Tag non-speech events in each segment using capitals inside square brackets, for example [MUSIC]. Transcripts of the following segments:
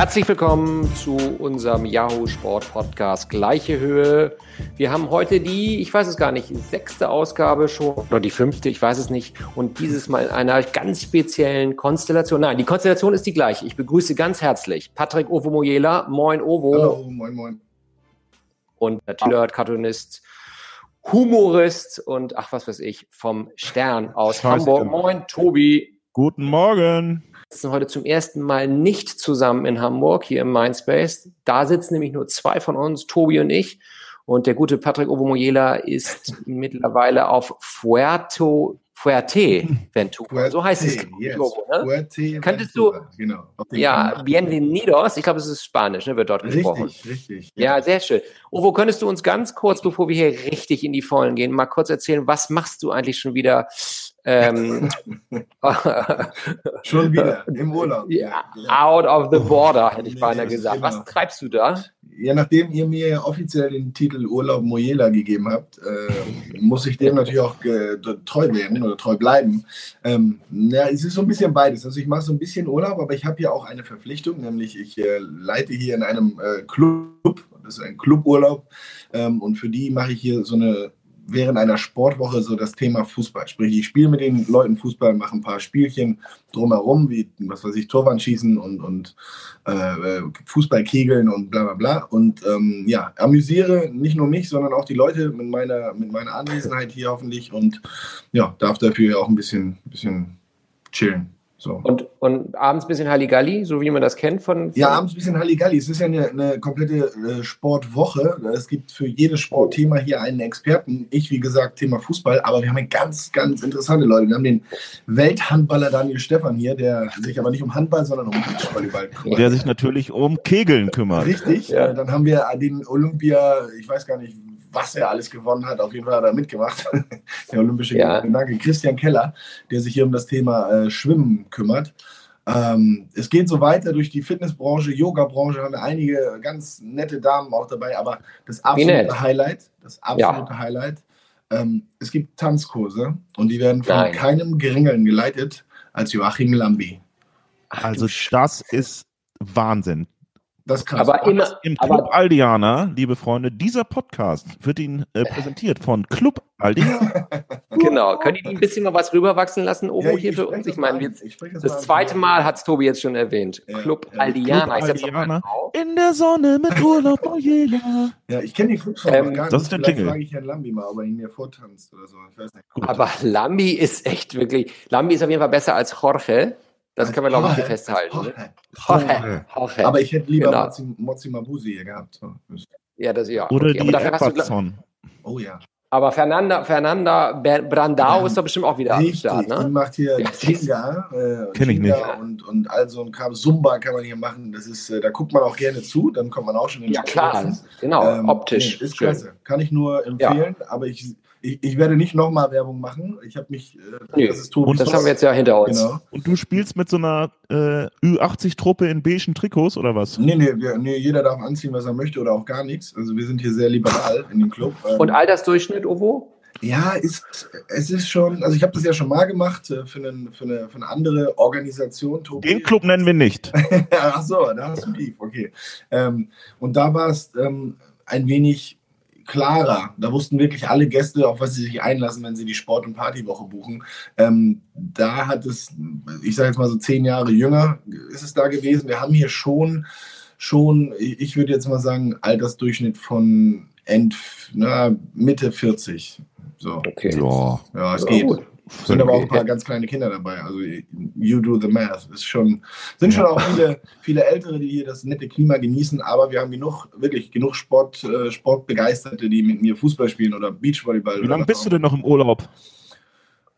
Herzlich willkommen zu unserem Yahoo Sport Podcast Gleiche Höhe. Wir haben heute die, ich weiß es gar nicht, sechste Ausgabe schon oder die fünfte, ich weiß es nicht. Und dieses Mal in einer ganz speziellen Konstellation. Nein, die Konstellation ist die gleiche. Ich begrüße ganz herzlich Patrick Ovo Mojela. Moin Ovo. Hallo, moin moin. Und natürlich Cartoonist, Humorist und ach was weiß ich, vom Stern aus Hamburg. Moin Tobi. Guten Morgen sitzen heute zum ersten Mal nicht zusammen in Hamburg, hier im Mindspace. Da sitzen nämlich nur zwei von uns, Tobi und ich. Und der gute Patrick Ovomoyela ist [LAUGHS] mittlerweile auf Fuerto, Fuerteventura. [LAUGHS] So heißt es. Yes. Logo, ne? Fuerte Könntest du, genau, ja, Bienvenidos, ich glaube, es ist Spanisch, ne, wird dort richtig, gesprochen. Richtig, richtig. Ja. ja, sehr schön. Ovo, könntest du uns ganz kurz, bevor wir hier richtig in die Vollen gehen, mal kurz erzählen, was machst du eigentlich schon wieder ähm, [LAUGHS] Schon wieder im Urlaub. Ja, out of the border, hätte ich nee, beinahe gesagt. Genau. Was treibst du da? Ja, nachdem ihr mir offiziell den Titel Urlaub Mojela gegeben habt, äh, muss ich dem natürlich auch äh, treu werden oder treu bleiben. Ähm, ja, es ist so ein bisschen beides. Also ich mache so ein bisschen Urlaub, aber ich habe ja auch eine Verpflichtung, nämlich ich äh, leite hier in einem äh, Club. Das ist ein Cluburlaub. Ähm, und für die mache ich hier so eine während einer Sportwoche so das Thema Fußball. Sprich, ich spiele mit den Leuten Fußball, mache ein paar Spielchen drumherum, wie, was weiß ich, Torwandschießen und, und äh, Fußballkegeln und bla bla bla. Und ähm, ja, amüsiere nicht nur mich, sondern auch die Leute mit meiner, mit meiner Anwesenheit hier hoffentlich und ja, darf dafür auch ein bisschen, bisschen chillen. So. Und, und abends ein bisschen Halligalli, so wie man das kennt von. von ja, abends ein bisschen Halligalli. Es ist ja eine, eine komplette äh, Sportwoche. Es gibt für jedes Sportthema hier einen Experten. Ich, wie gesagt, Thema Fußball. Aber wir haben ganz, ganz interessante Leute. Wir haben den Welthandballer Daniel Stefan hier, der sich aber nicht um Handball, sondern um Beachvolleyball kümmert. Der sich natürlich um Kegeln kümmert. Richtig. Ja. Dann haben wir den Olympia, ich weiß gar nicht, was er alles gewonnen hat. Auf jeden Fall hat er mitgemacht. [LAUGHS] der olympische ja. Gedanke. Christian Keller, der sich hier um das Thema äh, Schwimmen kümmert. Ähm, es geht so weiter durch die Fitnessbranche, Yoga-Branche haben wir einige ganz nette Damen auch dabei, aber das absolute Highlight, das absolute ja. Highlight, ähm, es gibt Tanzkurse und die werden von Nein. keinem Geringeren geleitet als Joachim Lambi. Also das ist Wahnsinn. Das kann aber immer im Club aber, Aldiana, liebe Freunde, dieser Podcast wird Ihnen äh, präsentiert von Club Aldiana. [LAUGHS] genau, können die ein bisschen mal was rüberwachsen lassen, Ovo ja, hier für uns? Ich meine, jetzt, das, das zweite Mal hat es Tobi jetzt schon erwähnt. Ja, Club ja, Aldiana. Club Aldiana. In der Sonne mit Urlaub, oh yeah. Ja, ich kenne die Clubs ähm, gar nicht. Das ist der Jingle. frage ich Herrn Lambi mal, ob er ihn mir vortanzt oder so. Ich weiß nicht. Aber Lambi ist echt wirklich, Lambi ist auf jeden Fall besser als Jorge. Das können wir, glaube ich, hier festhalten. Ne? Jorge. Jorge. Aber ich hätte lieber genau. Mozzi Mabusi hier gehabt. Ja, das ja. Oder okay. die Edwardson. Oh ja. Aber Fernanda, Fernanda Brandau ja, ist doch bestimmt auch wieder richtig, am Start, ne? Die macht hier ja, Kinga, äh, Kenn ich nicht. Und, und all so ein Kram. Zumba kann man hier machen. Das ist, äh, da guckt man auch gerne zu, dann kommt man auch schon in Ja, klar, genau, ähm, optisch. Nee, ist schön. klasse. Kann ich nur empfehlen, ja. aber ich ich, ich werde nicht nochmal Werbung machen. Ich habe mich. Äh, nee, das ist Und das haben wir jetzt ja hinter uns. Genau. Und du spielst mit so einer äh, Ü80-Truppe in beigen Trikots oder was? Nee, nee, wir, nee, jeder darf anziehen, was er möchte oder auch gar nichts. Also wir sind hier sehr liberal in dem Club. Ähm, Und Altersdurchschnitt, Ovo? Ja, ist, es ist schon, also ich habe das ja schon mal gemacht äh, für, einen, für, eine, für eine andere Organisation. Tobi. Den Club nennen wir nicht. [LAUGHS] Ach so, da hast du Beef, okay. Ähm, und da war es ähm, ein wenig klarer. Da wussten wirklich alle Gäste, auf was sie sich einlassen, wenn sie die Sport- und Partywoche buchen. Ähm, da hat es, ich sage jetzt mal so zehn Jahre jünger, ist es da gewesen. Wir haben hier schon, schon, ich würde jetzt mal sagen, Altersdurchschnitt von End, na, Mitte 40. So. Okay. Ja, ja es geht. Gut. Sind aber auch ein paar ganz kleine Kinder dabei. Also you do the math. Ist schon, sind schon auch viele, viele Ältere, die hier das nette Klima genießen, aber wir haben genug, wirklich genug Sport, äh, Sportbegeisterte, die mit mir Fußball spielen oder Beachvolleyball. Wie lange bist du denn noch im Urlaub?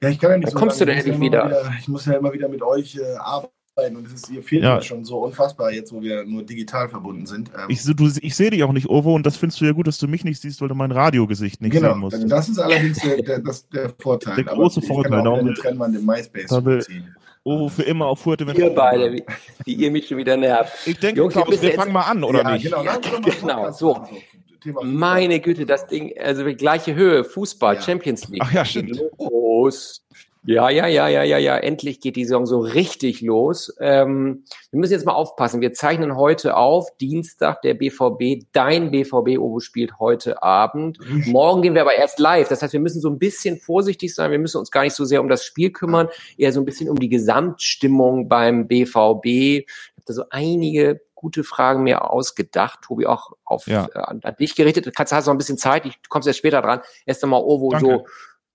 Ja, ich kann ja nicht da so kommst lange. du denn endlich wieder? wieder? Ich muss ja immer wieder mit euch äh, arbeiten und es ist, ihr fehlt ja. mir schon so unfassbar, jetzt wo wir nur digital verbunden sind. Ähm ich, du, ich sehe dich auch nicht, Ovo, und das findest du ja gut, dass du mich nicht siehst, weil du mein Radiogesicht nicht genau, sehen musst. Genau, das ist allerdings der, der, das, der Vorteil. Der große Aber Vorteil. Ich kann auch eine Trennwand im MySpace ziehen. Ovo für immer auf Fuerteventura. Ihr beide, wie, wie, ihr mich schon wieder nervt. Ich denke, Jungs, Klaus, wir fangen mal an, oder ja, nicht? Genau, ja, genau so. Meine Güte, das Ding, also gleiche Höhe, Fußball, ja. Champions League. Ach ja, stimmt. Los. Ja, ja, ja, ja, ja, ja. Endlich geht die Saison so richtig los. Ähm, wir müssen jetzt mal aufpassen. Wir zeichnen heute auf, Dienstag, der BVB, dein BVB Obo spielt heute Abend. Morgen gehen wir aber erst live. Das heißt, wir müssen so ein bisschen vorsichtig sein. Wir müssen uns gar nicht so sehr um das Spiel kümmern, eher so ein bisschen um die Gesamtstimmung beim BVB. Ich habe da so einige gute Fragen mir ausgedacht. Tobi, auch auf Ja. äh, an, an dich gerichtet. Kannst, hast noch ein bisschen Zeit. Ich, du kommst erst später dran. Erst einmal Ovo Danke. so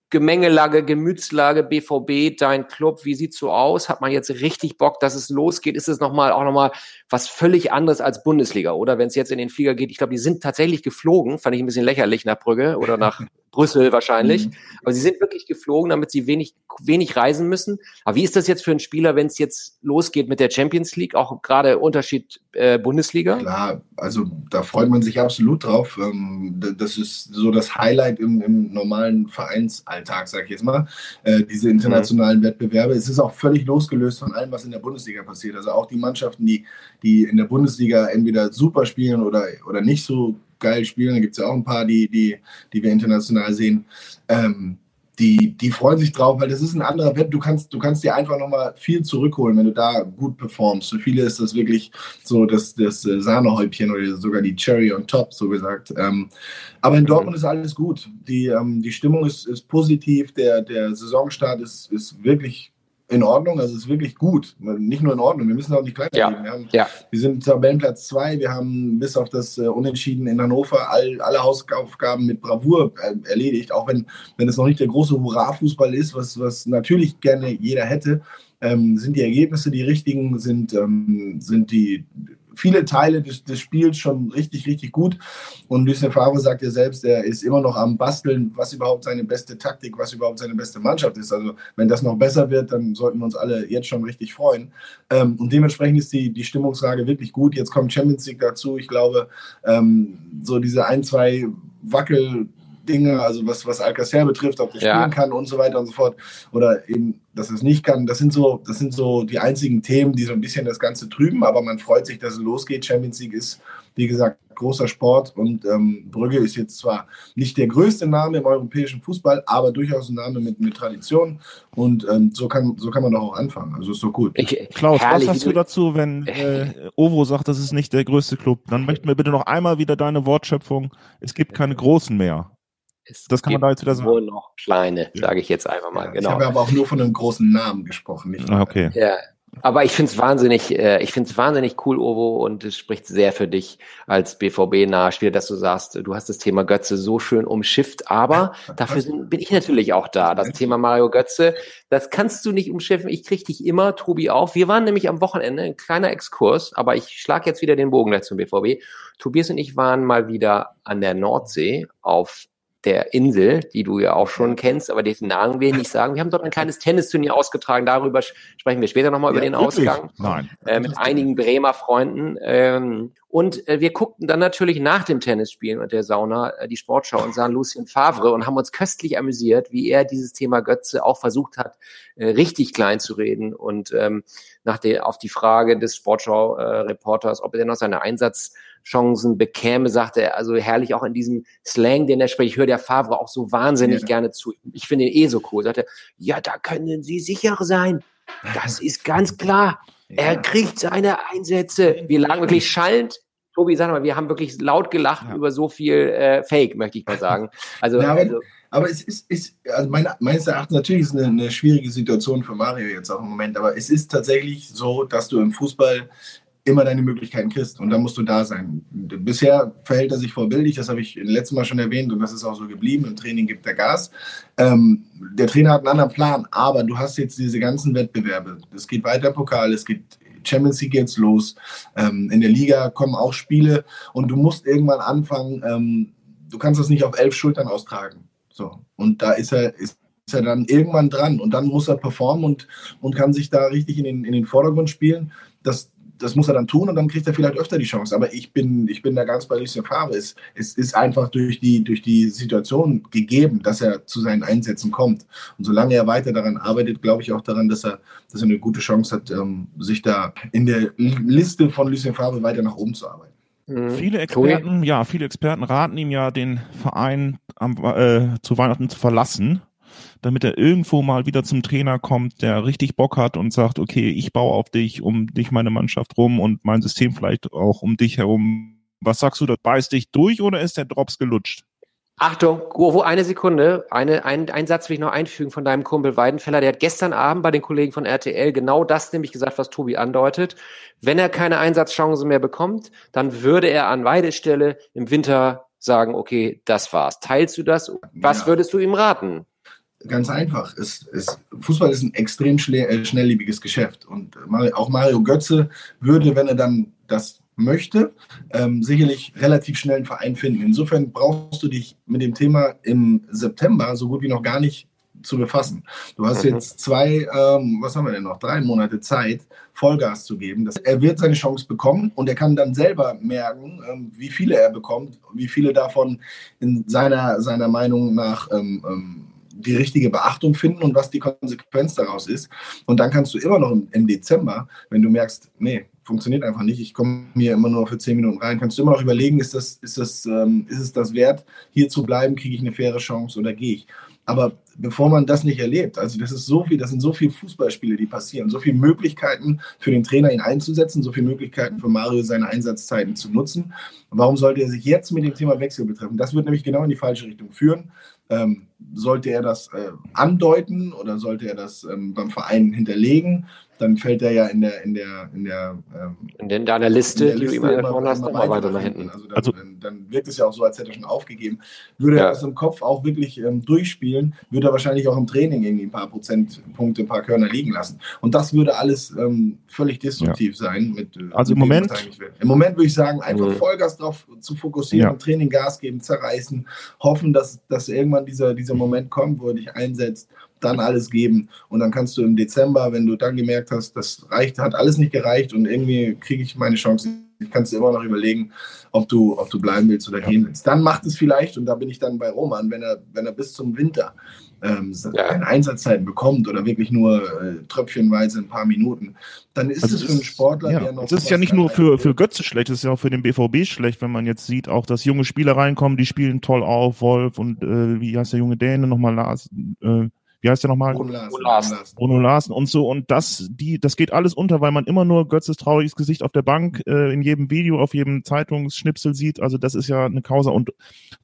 Gemengelage, Gemütslage, BVB, dein Club, wie sieht's so aus? Hat man jetzt richtig Bock, dass es losgeht? Ist es nochmal auch nochmal was völlig anderes als Bundesliga? Oder wenn es jetzt in den Flieger geht, ich glaube, die sind tatsächlich geflogen, fand ich ein bisschen lächerlich nach Brügge oder nach Brüssel wahrscheinlich. Mhm. Aber sie sind wirklich geflogen, damit sie wenig, wenig reisen müssen. Aber wie ist das jetzt für einen Spieler, wenn es jetzt losgeht mit der Champions League? Auch gerade Unterschied äh, Bundesliga? Klar, also da freut man sich absolut drauf. Ähm, Das ist so das Highlight im, im normalen Vereinsalltag, sag ich jetzt mal. Äh, diese internationalen Wettbewerbe. Es ist auch völlig losgelöst von allem, was in der Bundesliga passiert. Also auch die Mannschaften, die, die in der Bundesliga entweder super spielen oder, oder nicht so geil spielen, da gibt es ja auch ein paar, die, die, die wir international sehen. Ähm, die, die freuen sich drauf, weil das ist ein anderer Wett. Du kannst, du kannst dir einfach nochmal viel zurückholen, wenn du da gut performst. Für viele ist das wirklich so das, das äh, Sahnehäubchen oder sogar die Cherry on top, so gesagt. Ähm, aber in Dortmund ist alles gut. Die, ähm, die Stimmung ist, ist positiv. Der, der Saisonstart ist, ist wirklich in Ordnung. Also ist wirklich gut. Nicht nur in Ordnung. Wir müssen auch nicht kleiner Ja. Wir haben Ja. wir sind Tabellenplatz zwei. Wir haben bis auf das äh, Unentschieden in Hannover all, alle Hausaufgaben mit Bravour äh, erledigt, auch wenn, wenn es noch nicht der große Hurra-Fußball ist, was, was natürlich gerne jeder hätte. Ähm, sind die Ergebnisse die richtigen? Sind, ähm, sind die viele Teile des, des Spiels schon richtig, richtig gut? Und Lucien Favre sagt ja selbst, er ist immer noch am Basteln, was überhaupt seine beste Taktik, was überhaupt seine beste Mannschaft ist. Also wenn das noch besser wird, dann sollten wir uns alle jetzt schon richtig freuen. Ähm, und dementsprechend ist die, die Stimmungslage wirklich gut. Jetzt kommt Champions League dazu. Ich glaube, ähm, so diese ein, zwei Wackel-Dinge, also was, was Alcacer betrifft, ob der Ja. spielen kann und so weiter und so fort, oder eben, dass es nicht kann, das sind, so, das sind so die einzigen Themen, die so ein bisschen das Ganze trüben, aber man freut sich, dass es losgeht. Champions League ist, wie gesagt, großer Sport und ähm, Brügge ist jetzt zwar nicht der größte Name im europäischen Fußball, aber durchaus ein Name mit, mit Tradition und ähm, so, kann, so kann man doch auch anfangen. Also ist doch gut. Ich, Klaus, herrlich, was sagst du dazu, wenn [LAUGHS] äh, Ovo sagt, das ist nicht der größte Club? Dann möchten wir bitte noch einmal wieder deine Wortschöpfung. Es gibt keine großen mehr. Es Das kann man da jetzt wieder sagen. Nur noch kleine, Ja. sage ich jetzt einfach mal. Ich Genau. habe aber auch nur von einem großen Namen gesprochen. Nicht Ah, okay. Ja. Aber ich finde es wahnsinnig, äh, ich finde es wahnsinnig cool, Ovo, und es spricht sehr für dich als BVB-naher Spieler, dass du sagst, du hast das Thema Götze so schön umschifft, aber [LAUGHS] dafür sind, bin ich natürlich auch da. Das Thema Mario Götze, das kannst du nicht umschiffen. Ich krieg dich immer, Tobi auch. Wir waren nämlich am Wochenende, ein kleiner Exkurs, aber ich schlag jetzt wieder den Bogen gleich zum BVB. Tobias und ich waren mal wieder an der Nordsee auf der Insel, die du ja auch schon kennst, aber dessen Namen wir nicht sagen. Wir haben dort ein [LAUGHS] kleines Tennisturnier ausgetragen. Darüber sprechen wir später nochmal über Ja, den wirklich? Ausgang Nein. äh, mit einigen Bremer Freunden. Ähm, und äh, wir guckten dann natürlich nach dem Tennisspielen und der Sauna äh, die Sportschau und sahen Lucien Favre und haben uns köstlich amüsiert, wie er dieses Thema Götze auch versucht hat, äh, richtig klein zu reden. Und ähm, nach der, auf die Frage des Sportschau-Reporters, ob er denn noch seine Einsatzchancen bekäme, sagte er, also herrlich auch in diesem Slang, den er spricht. Ich höre der Favre auch so wahnsinnig Ja. gerne zu. Ich finde ihn eh so cool. Sagte, ja, da können Sie sicher sein. Das [LAUGHS] ist ganz klar. Er Ja. kriegt seine Einsätze. Wir lagen wirklich schallend. Tobi, sag mal, wir haben wirklich laut gelacht Ja. über so viel äh, Fake, möchte ich mal sagen. Also, Ja, aber- also Aber es ist, ist also meine, meines Erachtens natürlich ist es eine, eine schwierige Situation für Mario jetzt auch im Moment, aber es ist tatsächlich so, dass du im Fußball immer deine Möglichkeiten kriegst und da musst du da sein. Bisher verhält er sich vorbildlich, das habe ich letztes Mal schon erwähnt und das ist auch so geblieben. Im Training gibt er Gas. Ähm, der Trainer hat einen anderen Plan, aber du hast jetzt diese ganzen Wettbewerbe. Es geht weiter Pokal, es geht Champions League geht's los. Ähm, in der Liga kommen auch Spiele und du musst irgendwann anfangen. Ähm, du kannst das nicht auf elf Schultern austragen. So und da ist er ist ist er dann irgendwann dran und dann muss er performen und, und kann sich da richtig in den, in den Vordergrund spielen. Das, das muss er dann tun und dann kriegt er vielleicht öfter die Chance. Aber ich bin, ich bin da ganz bei Lucien Favre. Es, es ist einfach durch die, durch die Situation gegeben, dass er zu seinen Einsätzen kommt. Und solange er weiter daran arbeitet, glaube ich auch daran, dass er, dass er eine gute Chance hat, ähm, sich da in der Liste von Lucien Favre weiter nach oben zu arbeiten. mh. Viele? Experten, ja, viele Experten raten ihm ja, den Verein am, äh, zu Weihnachten zu verlassen. Damit er irgendwo mal wieder zum Trainer kommt, der richtig Bock hat und sagt, okay, ich baue auf dich, um dich, meine Mannschaft rum und mein System vielleicht auch um dich herum. Was sagst du, das beißt dich durch oder ist der Drops gelutscht? Achtung, Guovo, eine Sekunde. Eine, ein, ein Satz will ich noch einfügen von deinem Kumpel Weidenfeller. Der hat gestern Abend bei den Kollegen von RTL genau das nämlich gesagt, was Tobi andeutet. Wenn er keine Einsatzchance mehr bekommt, dann würde er an Weidestelle im Winter sagen, okay, das war's. Teilst du das? Was ja. würdest du ihm raten? Ganz einfach. Es, es, Fußball ist ein extrem äh, schnelllebiges Geschäft. Und auch Mario Götze würde, wenn er dann das möchte, ähm, sicherlich relativ schnell einen Verein finden. Insofern brauchst du dich mit dem Thema im September so gut wie noch gar nicht zu befassen. Du hast mhm. jetzt zwei, ähm, was haben wir denn noch, drei Monate Zeit, Vollgas zu geben. Das, er wird seine Chance bekommen und er kann dann selber merken, ähm, wie viele er bekommt, wie viele davon in seiner, seiner Meinung nach ähm, ähm die richtige Beachtung finden und was die Konsequenz daraus ist. Und dann kannst du immer noch im, Dezember, wenn du merkst, nee, funktioniert einfach nicht, ich komme hier immer nur für zehn Minuten rein, kannst du immer noch überlegen, ist, das, ist, das, ähm, ist es das wert, hier zu bleiben, kriege ich eine faire Chance oder gehe ich. Aber bevor man das nicht erlebt, also das ist so viel, das sind so viele Fußballspiele, die passieren, so viele Möglichkeiten für den Trainer, ihn einzusetzen, so viele Möglichkeiten für Mario, seine Einsatzzeiten zu nutzen. Warum sollte er sich jetzt mit dem Thema Wechsel betreffen? Das wird nämlich genau in die falsche Richtung führen. Ähm, sollte er das äh, andeuten oder sollte er das ähm, beim Verein hinterlegen, dann fällt er ja in der in der in der ähm, in, den, deiner Liste, in der Liste die du immer, immer, hast, immer weiter, weiter nach hinten. Also, dann, also dann, dann, wirkt es ja auch so, als hätte er schon aufgegeben. Würde ja. er das im Kopf auch wirklich ähm, durchspielen, würde er wahrscheinlich auch im Training irgendwie ein paar Prozentpunkte, ein paar Körner liegen lassen. Und das würde alles ähm, völlig destruktiv ja. sein. Mit, äh, also im Moment, im Moment würde ich sagen, einfach mhm. Vollgas darauf zu fokussieren, ja. Training Gas geben, zerreißen, hoffen, dass, dass irgendwann dieser, dieser Moment kommt, wo er dich einsetzt dann alles geben. Und dann kannst du im Dezember, wenn du dann gemerkt hast, das reicht, hat alles nicht gereicht und irgendwie kriege ich meine Chance, kannst du immer noch überlegen, ob du, ob du bleiben willst oder gehen willst. Dann macht es vielleicht, und da bin ich dann bei Roman, wenn er, wenn er bis zum Winter ähm, ja. keine Einsatzzeiten bekommt oder wirklich nur äh, tröpfchenweise ein paar Minuten, dann ist also es für einen Sportler, ja, der noch. Es ist ja nicht nur für, für Götze schlecht, es ist ja auch für den BVB schlecht, wenn man jetzt sieht, auch dass junge Spieler reinkommen, die spielen toll auf, Wolf und äh, wie heißt der junge Däne nochmal, Lars, äh, wie heißt der nochmal? Bruno Larsen. Bruno Larsen und so. Und das, die, das geht alles unter, weil man immer nur Götzes trauriges Gesicht auf der Bank äh, in jedem Video, auf jedem Zeitungsschnipsel sieht. Also das ist ja eine Causa. Und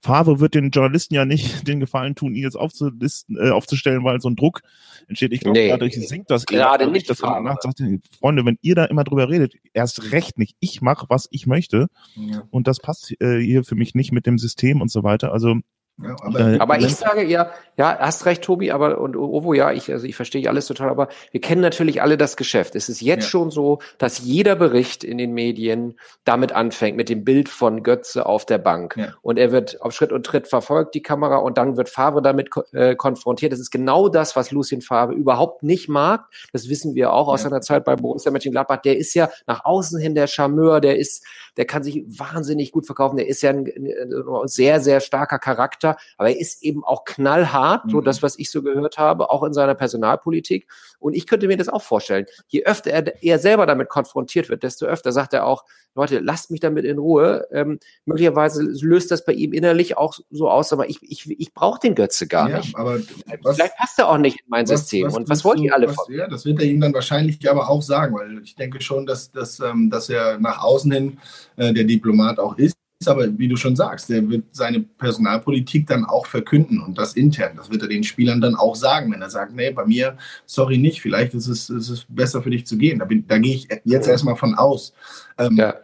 Favre wird den Journalisten ja nicht [LAUGHS] den Gefallen tun, ihn jetzt aufzulisten, äh, aufzustellen, weil so ein Druck entsteht. Ich glaube, nee, dadurch sinkt das gerade nicht. Das sagt, Freunde, wenn ihr da immer drüber redet, erst recht nicht. Ich mache, was ich möchte. Ja. Und das passt äh, hier für mich nicht mit dem System und so weiter. Also ja, aber, äh, aber ich sage ja, ja, hast recht, Tobi, aber und Ovo, ja, ich, also ich verstehe alles total, aber wir kennen natürlich alle das Geschäft. Es ist jetzt ja. schon so, dass jeder Bericht in den Medien damit anfängt, mit dem Bild von Götze auf der Bank. Ja. Und er wird auf Schritt und Tritt verfolgt, die Kamera, und dann wird Favre damit äh, konfrontiert. Das ist genau das, was Lucien Favre überhaupt nicht mag. Das wissen wir auch aus ja. seiner Zeit bei Borussia Mönchengladbach. Der ist ja nach außen hin der Charmeur, der ist, der kann sich wahnsinnig gut verkaufen, der ist ja ein, ein sehr, sehr starker Charakter, aber er ist eben auch knallhart, mhm. so das, was ich so gehört habe, auch in seiner Personalpolitik. Und ich könnte mir das auch vorstellen. Je öfter er, er selber damit konfrontiert wird, desto öfter sagt er auch, Leute, lasst mich damit in Ruhe. Ähm, möglicherweise löst das bei ihm innerlich auch so aus, aber ich, ich, ich brauche den Götze gar ja, nicht. Aber was, Vielleicht passt er auch nicht in mein was, System. Was, Und was wollt ihr alle von? Ja, das wird er ihm dann wahrscheinlich aber auch sagen, weil ich denke schon, dass, dass, ähm, dass er nach außen hin äh, der Diplomat auch ist aber wie du schon sagst, der wird seine Personalpolitik dann auch verkünden und das intern. Das wird er den Spielern dann auch sagen, wenn er sagt, nee, bei mir, sorry nicht, vielleicht ist es, ist es besser für dich zu gehen. Da, bin, da gehe ich jetzt erstmal von aus. Ähm, ja.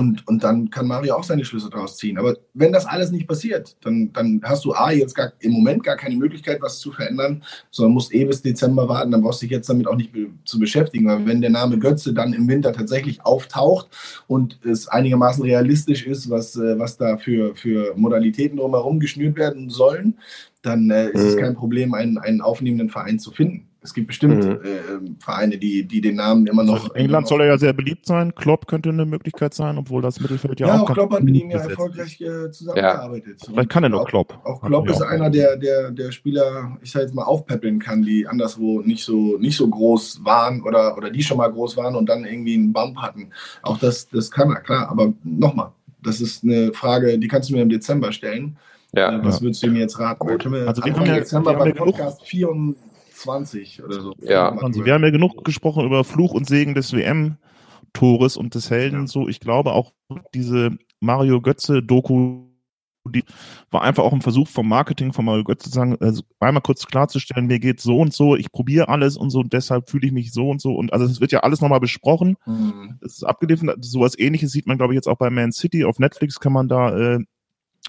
Und, und dann kann Mario auch seine Schlüsse daraus ziehen. Aber wenn das alles nicht passiert, dann, dann hast du A, jetzt gar, im Moment gar keine Möglichkeit, was zu verändern, sondern musst eh bis Dezember warten. Dann brauchst du dich jetzt damit auch nicht be zu beschäftigen. Weil wenn der Name Götze dann im Winter tatsächlich auftaucht und es einigermaßen realistisch ist, was, äh, was da für, für Modalitäten drumherum geschnürt werden sollen, dann äh, ist mhm. es kein Problem, einen, einen aufnehmenden Verein zu finden. Es gibt bestimmt mhm. äh, Vereine, die, die den Namen immer noch. Also England soll er ja sehr beliebt sein. Klopp könnte eine Möglichkeit sein, obwohl das Mittelfeld ja, ja auch. Ja, Klopp hat mit ihm ja erfolgreich äh, zusammengearbeitet. Ja. Vielleicht kann er nur Klopp. Auch, Klopp ist einer, der, der, der Spieler, ich sag jetzt mal, aufpäppeln kann, die anderswo nicht so, nicht so groß waren oder, oder die schon mal groß waren und dann irgendwie einen Bump hatten. Auch das, das kann er, klar. Aber nochmal, das ist eine Frage, die kannst du mir im Dezember stellen. Ja. Äh, was würdest du mir jetzt raten? Wir, also wir haben ja, wir beim Podcast 24 oder so. Ja. Also wir haben ja genug gesprochen über Fluch und Segen des WM-Tores und des Helden. Ja. So, ich glaube auch diese Mario Götze-Doku die war einfach auch ein Versuch vom Marketing von Mario Götze zu sagen, also einmal kurz klarzustellen, mir geht so und so, ich probiere alles und so und deshalb fühle ich mich so und so und also es wird ja alles nochmal besprochen. Mhm. Das ist abgeliefert, sowas ähnliches sieht man glaube ich jetzt auch bei Man City auf Netflix kann man da äh,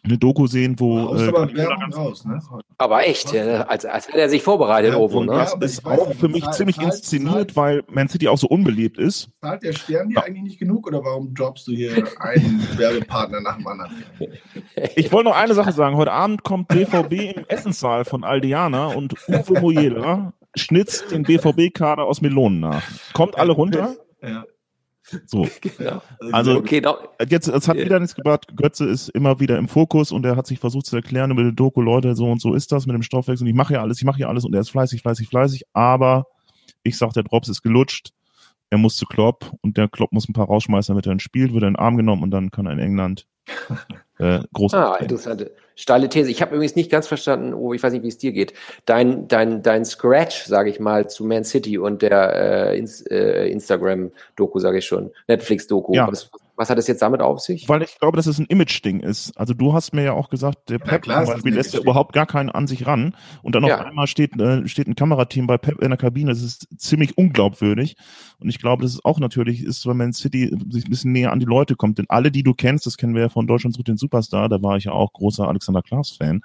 eine Doku sehen, wo. Äh, aber, raus, ne? aber echt, ja, als, als hätte er sich vorbereitet, ja, Ovo, ne? Das ist auch für mich ziemlich zahlt, inszeniert, zahlt, weil Man City auch so unbeliebt ist. Zahlt der Stern dir ja. eigentlich nicht genug oder warum droppst du hier einen [LAUGHS] Werbepartner nach dem anderen? Ich wollte noch eine Sache sagen. Heute Abend kommt BVB im Essenssaal von Aldiana und Uwe Mojela schnitzt den BVB-Kader aus Melonen nach. Kommt alle runter. Ja. So. [LAUGHS] Genau. Also okay, jetzt es hat wieder nichts gebracht. Götze ist immer wieder im Fokus und er hat sich versucht zu erklären über die Doku, Leute, so und so ist das mit dem Stoffwechsel. Und ich mache ja alles, ich mache ja alles und er ist fleißig, fleißig, fleißig. Aber ich sag, der Drops ist gelutscht. Er muss zu Klopp und der Klopp muss ein paar rausschmeißen, damit er ein Spiel, wird er in den Arm genommen und dann kann er in England äh. Ah, interessante. Steile These. Ich habe übrigens nicht ganz verstanden, oh, ich weiß nicht, wie es dir geht. Dein, dein, dein Scratch, sage ich mal, zu Man City und der äh, Ins, äh, Instagram-Doku, sage ich schon, Netflix-Doku. Ja. Was, was hat es jetzt damit auf sich? Weil ich glaube, dass es ein Image-Ding ist. Also du hast mir ja auch gesagt, der Pep ja, klar, zum Beispiel lässt ja überhaupt gar keinen an sich ran. Und dann ja. auf einmal steht, äh, steht ein Kamerateam bei Pep in der Kabine. Das ist ziemlich unglaubwürdig. Und ich glaube, dass es auch natürlich ist, wenn Man City sich ein bisschen näher an die Leute kommt. Denn alle, die du kennst, das kennen wir ja von Deutschland zu den Superstar, da war ich ja auch großer Alexander Klaas-Fan.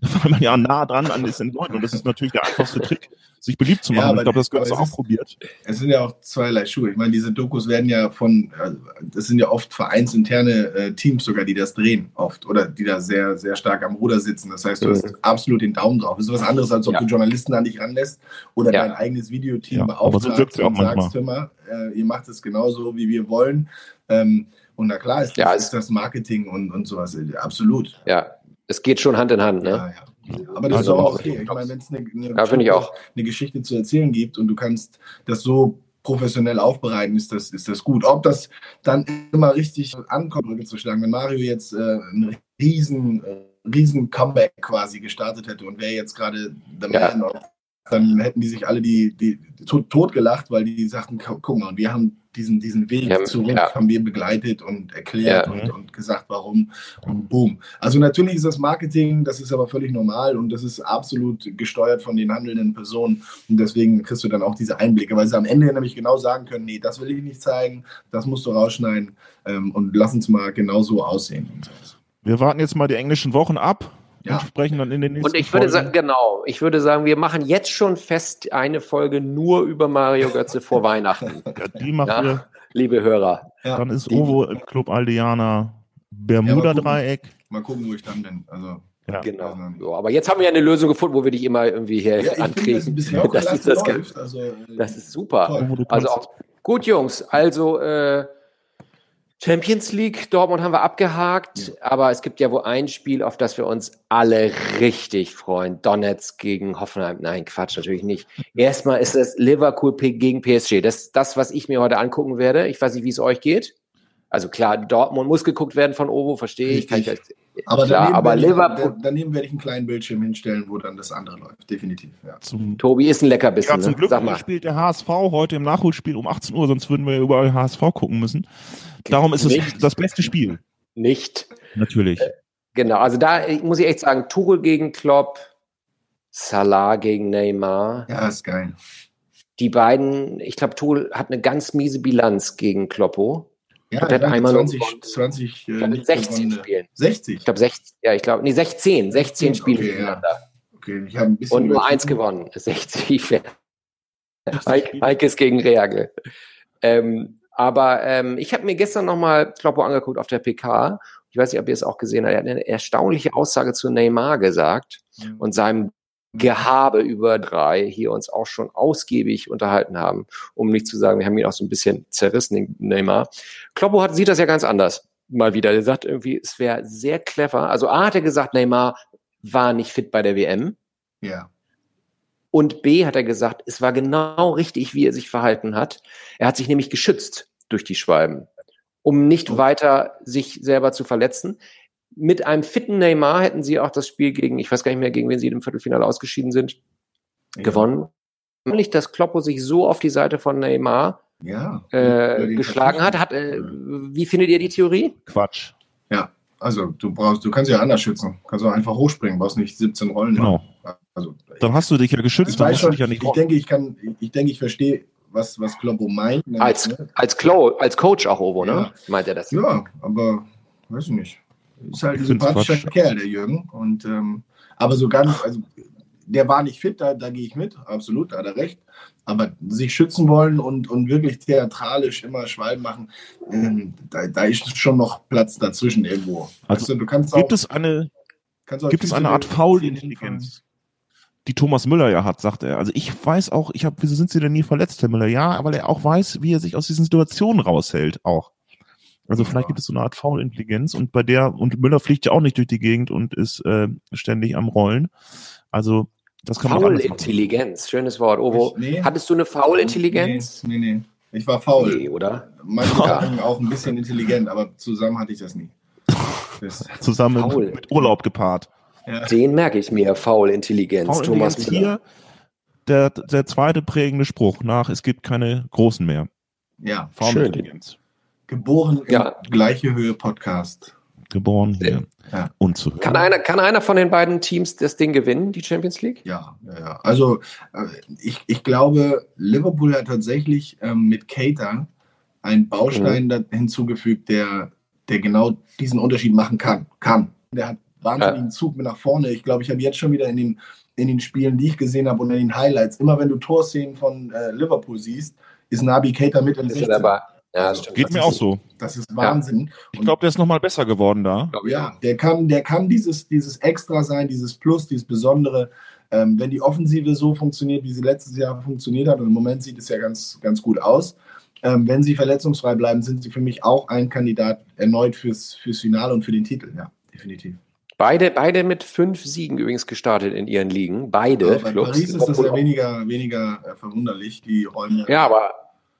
Da war man ja nah dran an den Leuten. Und das ist natürlich der einfachste Trick, sich beliebt zu machen. Ja, ich glaube, das gehört auch probiert. Es sind ja auch zweierlei Schuhe. Ich meine, diese Dokus werden ja von, also, das sind ja oft vereinsinterne äh, Teams sogar, die das drehen, oft. Oder die da sehr, sehr stark am Ruder sitzen. Das heißt, du mhm. hast absolut den Daumen drauf. Das ist was anderes, als ob ja. du Journalisten an dich ranlässt oder ja. dein eigenes Videoteam ja, beauftragst so und sagst, hör mal, äh, ihr macht es genauso, wie wir wollen. Ähm, und na klar ist das, ja, ist das Marketing und, und sowas. Absolut. Ja, es geht schon Hand in Hand, ne? Ja, ja. Aber das also ist auch okay. Ich meine, wenn es eine, eine, ja, eine, Geschichte zu erzählen gibt und du kannst das so professionell aufbereiten, ist das, ist das gut. Ob das dann immer richtig ankommt, zu schlagen, wenn Mario jetzt äh, einen riesen, äh, riesen Comeback quasi gestartet hätte und wäre jetzt gerade der ja. Man, dann hätten die sich alle die, die, die tot gelacht, weil die sagten, guck mal, wir haben diesen, diesen Weg ja, zurück ja. haben wir begleitet und erklärt ja. und, und, gesagt, warum und boom. Also natürlich ist das Marketing, das ist aber völlig normal und das ist absolut gesteuert von den handelnden Personen und deswegen kriegst du dann auch diese Einblicke, weil sie am Ende nämlich genau sagen können, nee, das will ich nicht zeigen, das musst du rausschneiden ähm, und lass uns mal genau so aussehen. Wir warten jetzt mal die englischen Wochen ab ja. und sprechen dann in den nächsten Und ich würde sagen, genau, ich würde sagen, wir machen jetzt schon fest eine Folge nur über Mario Götze vor Weihnachten. [LAUGHS] Ja, die machen ja, wir. Liebe Hörer. Ja, dann ist Ovo im Club Aldeana Bermuda-Dreieck. Mal, mal, gucken, wo ich dann bin. Also. Ja. Genau. So, aber jetzt haben wir ja eine Lösung gefunden, wo wir dich immer irgendwie hier ja, ankriegen. Das, [LAUGHS] das, ist das, also, das ist super. Also auch, gut, Jungs. Also äh, Champions League, Dortmund haben wir abgehakt, ja. aber es gibt ja wohl ein Spiel, auf das wir uns alle richtig freuen. Donetsk gegen Hoffenheim. Nein, Quatsch, natürlich nicht. [LAUGHS] Erstmal ist es Liverpool gegen PSG. Das ist das, was ich mir heute angucken werde. Ich weiß nicht, wie es euch geht. Also klar, Dortmund muss geguckt werden von Ovo, verstehe ich. Kann ich aber klar, daneben, aber Liverpool, ich, daneben werde ich einen kleinen Bildschirm hinstellen, wo dann das andere läuft. Definitiv. Ja. Zum, Tobi ist ein Leckerbissen. Ja, zum ne? Glück Sag mal. spielt der HSV heute im Nachholspiel um 18 Uhr, sonst würden wir überall HSV gucken müssen. Darum ist es das beste Spiel. Nicht. Natürlich. Äh, genau, also da muss ich echt sagen, Tuchel gegen Klopp, Salah gegen Neymar. Ja, ist geil. Die beiden, ich glaube, Tuchel hat eine ganz miese Bilanz gegen Kloppo. Ja, der hat einmal 20, 20 äh, 16 Spielen. 60? Ich glaube 16, ja, ich glaube, nee, 16, 16 Spiele okay. Ja. Okay, ich ein bisschen. Und nur eins gewonnen, [LAUGHS] 60. Heikes gegen Reagel. Ähm, aber ähm, ich habe mir gestern nochmal Kloppo angeguckt auf der PK. Ich weiß nicht, ob ihr es auch gesehen habt. Er hat eine erstaunliche Aussage zu Neymar gesagt mhm. und seinem Gehabe über drei hier uns auch schon ausgiebig unterhalten haben, um nicht zu sagen, wir haben ihn auch so ein bisschen zerrissen, den Neymar. Kloppo hat, sieht das ja ganz anders mal wieder. Er sagt irgendwie, es wäre sehr clever. Also A hat er gesagt, Neymar war nicht fit bei der WM. Ja. Und B hat er gesagt, es war genau richtig, wie er sich verhalten hat. Er hat sich nämlich geschützt durch die Schwalben, um nicht oh. weiter sich selber zu verletzen mit einem fitten Neymar hätten sie auch das Spiel gegen, ich weiß gar nicht mehr, gegen wen sie im Viertelfinale ausgeschieden sind, ja. gewonnen. Nicht, dass Kloppo sich so auf die Seite von Neymar ja, äh, geschlagen hat. hat äh, wie findet ihr die Theorie? Quatsch. Ja, also du brauchst, du kannst ja anders schützen. Kannst auch einfach hochspringen, brauchst nicht 17 Rollen. Genau. Also, dann hast du dich ja geschützt. Ich, schon, ja ich denke, ich kann, ich denke, ich verstehe, was, was Kloppo meint. Als, ne? als, Klo, als Coach auch, Ovo, ne? Ja. Meint er das? Ja, aber weiß ich nicht. Ist halt ein sympathischer Kerl, der Jürgen. Und ähm, aber so ganz, also der war nicht fit, da, da gehe ich mit, absolut, da hat er recht. Aber sich schützen wollen und, und wirklich theatralisch immer Schwalben machen, ähm, da, da ist schon noch Platz dazwischen irgendwo. Also, du, du kannst gibt auch, es eine, gibt es eine Art Foul-Intelligenz? die Thomas Müller ja hat, sagt er. Also ich weiß auch, ich habe, wieso sind sie denn nie verletzt, Herr Müller? Ja, weil er auch weiß, wie er sich aus diesen Situationen raushält, auch. Also vielleicht gibt es so eine Art Foul-Intelligenz und bei der, und Müller fliegt ja auch nicht durch die Gegend und ist äh, ständig am Rollen. Also das kann man Faul-Intelligenz, schönes Wort. Ovo, nee. hattest du eine Faul-Intelligenz? Nee, nee, nee. Ich war faul. Nee, oder? Manche sagen [LAUGHS] auch ein bisschen intelligent, aber zusammen hatte ich das nie. Das [LAUGHS] zusammen faul. mit Urlaub gepaart. Ja. Den merke ich mir, Faul-Intelligenz. Faul Thomas hier der, der zweite prägende Spruch nach, es gibt keine Großen mehr. Ja, Faul-Intelligenz. Geboren ja. gleiche Höhe Podcast. Geboren hier. Ja. Und zu Kann einer, kann einer von den beiden Teams das Ding gewinnen, die Champions League? Ja, ja, ja. Also äh, ich, ich glaube, Liverpool hat tatsächlich ähm, mit Cater einen Baustein mhm. hinzugefügt, der, der genau diesen Unterschied machen kann. Kann. Der hat wahnsinnigen ja. Zug mit nach vorne. Ich glaube, ich habe jetzt schon wieder in den, in den Spielen, die ich gesehen habe und in den Highlights, immer wenn du Torszenen von äh, Liverpool siehst, ist Nabi Keita mit im 16. Ja, also, Geht mir ist, auch so. Das ist Wahnsinn. Ja. Ich glaube, der ist nochmal besser geworden da. Ja, der kann, der kann dieses, dieses Extra sein, dieses Plus, dieses Besondere. Ähm, wenn die Offensive so funktioniert, wie sie letztes Jahr funktioniert hat, und im Moment sieht es ja ganz, ganz gut aus, ähm, wenn sie verletzungsfrei bleiben, sind sie für mich auch ein Kandidat erneut fürs, fürs Finale und für den Titel. Ja, definitiv. Beide, beide mit fünf Siegen übrigens gestartet in ihren Ligen. Beide. Ja, bei Clubs. Paris ist das ja weniger, weniger äh, verwunderlich. Die räumen ja, aber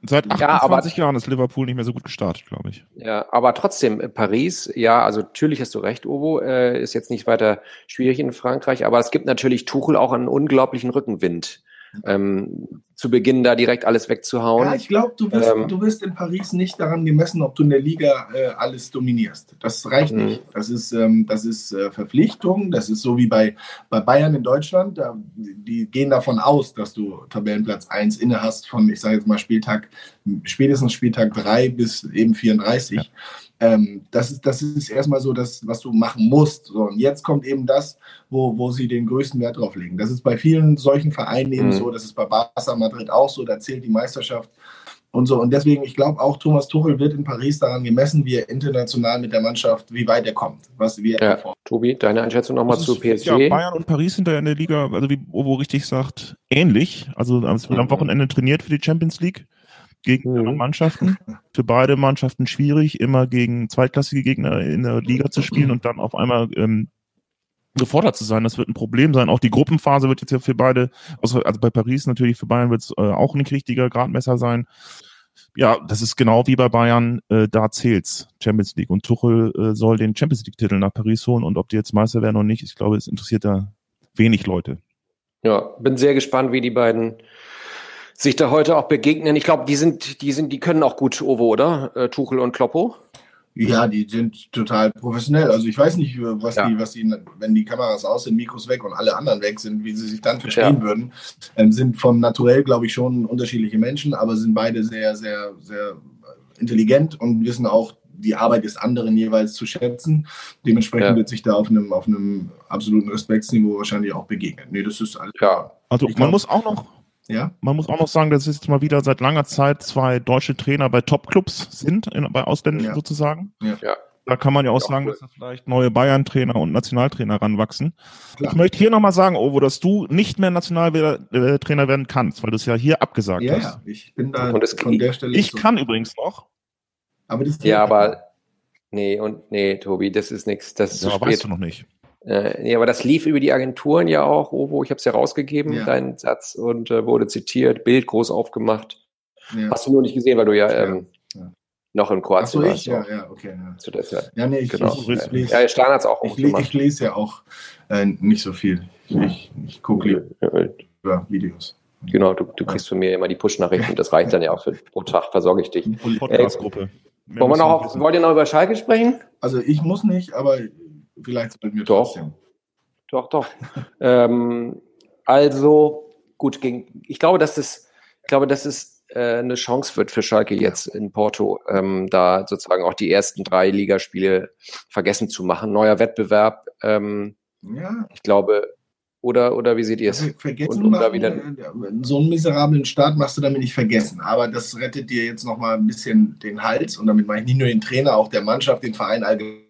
Seit 28 ja, aber, Jahren ist Liverpool nicht mehr so gut gestartet, glaube ich. Ja, aber trotzdem, äh, Paris, ja, also natürlich hast du recht, Ovo, äh, ist jetzt nicht weiter schwierig in Frankreich, aber es gibt natürlich Tuchel auch einen unglaublichen Rückenwind ähm, zu Beginn da direkt alles wegzuhauen. Ja, ich glaube, du, wirst, ähm, du wirst in Paris nicht daran gemessen, ob du in der Liga äh, alles dominierst. Das reicht mhm. nicht. Das ist, ähm, das ist äh, Verpflichtung. Das ist so wie bei, bei Bayern in Deutschland. Da, die gehen davon aus, dass du Tabellenplatz 1 inne hast von, ich sage jetzt mal, Spieltag, spätestens Spieltag 3 bis eben 34. Ja. Ähm, das, ist, das ist erstmal so das, was du machen musst. So, und jetzt kommt eben das, wo, wo sie den größten Wert drauf legen. Das ist bei vielen solchen Vereinen eben mhm. so, das ist bei Barca Madrid auch so, da zählt die Meisterschaft und so. Und deswegen, ich glaube auch, Thomas Tuchel wird in Paris daran gemessen, wie er international mit der Mannschaft, wie weit er kommt, was wie er ja. Tobi, deine Einschätzung nochmal zu PSG? Ja, Bayern und Paris sind da in der Liga, also wie Ovo richtig sagt, ähnlich. Also am mhm. Wochenende trainiert für die Champions League gegen mhm. Mannschaften. Für beide Mannschaften schwierig, immer gegen zweitklassige Gegner in der Liga zu spielen und dann auf einmal ähm, gefordert zu sein. Das wird ein Problem sein. Auch die Gruppenphase wird jetzt ja für beide, also, also bei Paris natürlich, für Bayern wird es äh, auch ein richtiger Gradmesser sein. Ja, das ist genau wie bei Bayern, äh, da zählt's Champions League. Und Tuchel äh, soll den Champions League-Titel nach Paris holen und ob die jetzt Meister werden oder nicht, ich glaube, es interessiert da wenig Leute. Ja, bin sehr gespannt, wie die beiden sich da heute auch begegnen. Ich glaube, die sind, die sind, die können auch gut Ovo, oder? Äh, Tuchel und Kloppo. Ja, die sind total professionell. Also ich weiß nicht, was ja. die, was die, wenn die Kameras aus sind, Mikros weg und alle anderen weg sind, wie sie sich dann verstehen ja. würden. Ähm, sind vom Naturell, glaube ich, schon unterschiedliche Menschen, aber sind beide sehr, sehr, sehr intelligent und wissen auch die Arbeit des anderen jeweils zu schätzen. Dementsprechend ja. wird sich da auf einem, auf einem absoluten Respektsniveau wahrscheinlich auch begegnen. Nee, das ist alles. Ja. Also man glaub, muss auch noch ja. Man muss auch noch sagen, dass es jetzt mal wieder seit langer Zeit zwei deutsche Trainer bei Top-Clubs sind, in, bei Ausländern ja. sozusagen. Ja. Da kann man ja auch ja, sagen, cool. dass da vielleicht neue Bayern-Trainer und Nationaltrainer ranwachsen. Klar. Ich möchte hier nochmal sagen, Ovo, dass du nicht mehr Nationaltrainer werden kannst, weil du es ja hier abgesagt ja, hast. Ja, ich bin da von der Stelle. Ich so. kann übrigens noch. Aber das ja, aber nee, und nee, Tobi, das ist nichts. Das ist ja, zu spät. weißt du noch nicht. Äh, nee, aber das lief über die Agenturen ja auch, Ovo. Ich habe es ja rausgegeben, ja. deinen Satz, und äh, wurde zitiert, Bild groß aufgemacht. Ja. Hast du nur nicht gesehen, weil du ja, ähm, ja. noch in Kroatien. So, ich, ja, ja, okay. Ja. Zu der Zeit. Ja, nee, ich, genau. ich, ich, lese, ja, Stein hat es auch ich, ich lese ja auch äh, nicht so viel. Ich, ich gucke lieber Videos. Genau, du, du kriegst von mir immer die Push-Nachrichten. [LAUGHS] Das reicht dann ja auch für pro Tag, versorge ich dich. Podcast-Gruppe. Wollen wir noch auf, wollt ihr noch über Schalke sprechen? Also ich muss nicht, aber vielleicht sollten wir doch. trotzdem. Doch, doch. [LAUGHS] ähm, also, gut, gegen, ich glaube, dass das, ich glaube, dass es äh, eine Chance wird für Schalke jetzt in Porto, ähm, da sozusagen auch die ersten drei Ligaspiele vergessen zu machen. Neuer Wettbewerb. Ähm, ja. Ich glaube, oder, oder wie seht ihr es? Vergessen und, machen, wieder... Äh, so einen miserablen Start machst du damit nicht vergessen. Aber das rettet dir jetzt nochmal ein bisschen den Hals. Und damit meine ich nicht nur den Trainer, auch der Mannschaft, den Verein allgemein,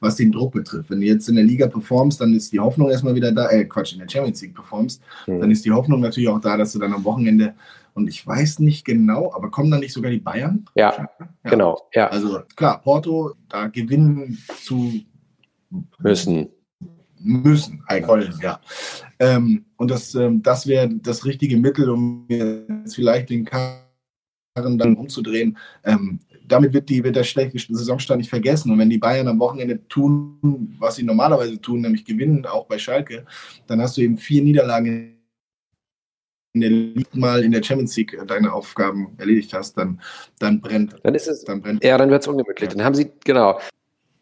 was den Druck betrifft. Wenn du jetzt in der Liga performst, dann ist die Hoffnung erstmal wieder da, äh Quatsch, in der Champions League performst, mhm. dann ist die Hoffnung natürlich auch da, dass du dann am Wochenende, und ich weiß nicht genau, aber kommen dann nicht sogar die Bayern? Ja, ja. genau. Ja. Also klar, Porto, da gewinnen zu müssen müssen, wollen, ja. Ähm, und das, ähm, das wäre das richtige Mittel, um jetzt vielleicht den Karren dann umzudrehen. Ähm, damit wird, die, wird der schlechte Saisonstand nicht vergessen. Und wenn die Bayern am Wochenende tun, was sie normalerweise tun, nämlich gewinnen, auch bei Schalke, dann hast du eben vier Niederlagen in der Liga mal in der Champions League deine Aufgaben erledigt hast, dann, dann brennt. Dann ist es. Dann brennt. Ja, dann wird es ungemütlich. Ja. Dann haben sie, genau.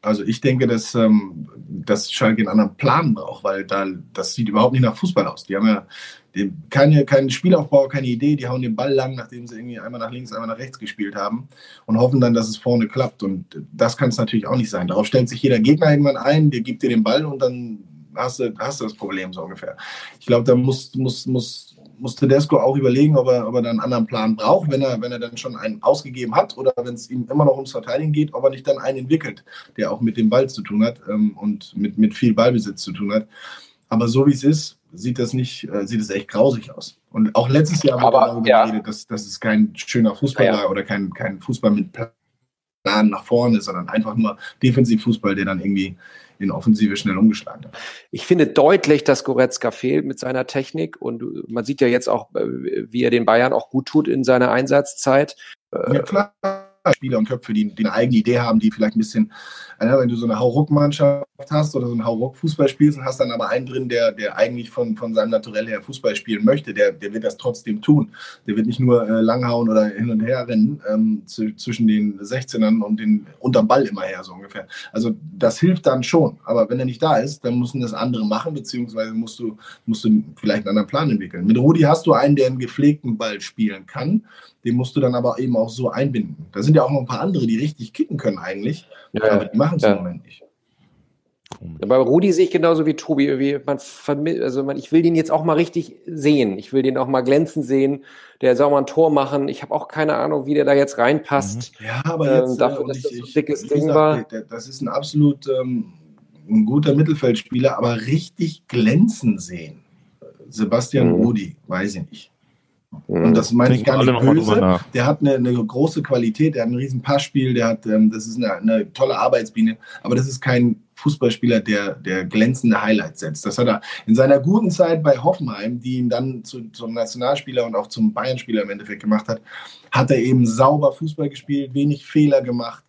Also ich denke, dass, ähm, dass Schalke einen anderen Plan braucht, weil da, das sieht überhaupt nicht nach Fußball aus. Die haben ja die, keine, keinen Spielaufbau, keine Idee, die hauen den Ball lang, nachdem sie irgendwie einmal nach links, einmal nach rechts gespielt haben und hoffen dann, dass es vorne klappt. Und das kann es natürlich auch nicht sein. Darauf stellt sich jeder Gegner irgendwann ein, der gibt dir den Ball und dann hast du, hast du das Problem so ungefähr. Ich glaube, da muss, muss, muss muss Tedesco auch überlegen, ob er, ob er dann einen anderen Plan braucht, wenn er, wenn er dann schon einen ausgegeben hat oder wenn es ihm immer noch ums Verteidigen geht, ob er nicht dann einen entwickelt, der auch mit dem Ball zu tun hat ähm, und mit, mit viel Ballbesitz zu tun hat. Aber so wie es ist, sieht das nicht, äh, sieht es echt grausig aus. Und auch letztes Jahr wurde darüber ja. geredet, dass, dass es kein schöner Fußball ja. war oder kein, kein Fußball mit Plan nach vorne, sondern einfach nur Defensivfußball, der dann irgendwie in Offensive schnell umgeschlagen hat. Ich finde deutlich, dass Goretzka fehlt mit seiner Technik und man sieht ja jetzt auch, äh, wie er den Bayern auch gut tut in seiner Einsatzzeit. Ja, klar. Spieler und Köpfe, die, die, eine eigene Idee haben, die vielleicht ein bisschen, ja, wenn du so eine Hauruck-Mannschaft hast oder so ein Hauruck-Fußball spielst und hast dann aber einen drin, der, der eigentlich von, von seinem Naturell her Fußball spielen möchte, der, der wird das trotzdem tun. Der wird nicht nur äh, langhauen oder hin und her rennen ähm, zu, zwischen den 16ern und den unterm Ball immer her, so ungefähr. Also das hilft dann schon. Aber wenn er nicht da ist, dann müssen das andere machen, beziehungsweise musst du, musst du vielleicht einen anderen Plan entwickeln. Mit Rudi hast du einen, der einen gepflegten Ball spielen kann den musst du dann aber eben auch so einbinden. Da sind ja auch noch ein paar andere, die richtig kicken können eigentlich, ja, aber die machen es ja. im Moment nicht. Bei Rudi sehe ich genauso wie Tobi, wie man also man, ich will den jetzt auch mal richtig sehen. Ich will den auch mal glänzen sehen. Der soll mal ein Tor machen. Ich habe auch keine Ahnung, wie der da jetzt reinpasst. Mhm. Ja, aber jetzt, ähm, dafür, äh, dass das so ein dickes Ding gesagt, war. Das ist ein absolut ähm, ein guter Mittelfeldspieler, aber richtig glänzen sehen. Sebastian mhm. Rudi, weiß ich nicht. Und das meine ich gar nicht böse. Der hat eine, eine, große Qualität, der hat ein riesen Passspiel, der hat, ähm, das ist eine, eine, tolle Arbeitsbiene, aber das ist kein Fußballspieler, der, der glänzende Highlights setzt. Das hat er in seiner guten Zeit bei Hoffenheim, die ihn dann zu, zum Nationalspieler und auch zum Bayern-Spieler im Endeffekt gemacht hat, hat er eben sauber Fußball gespielt, wenig Fehler gemacht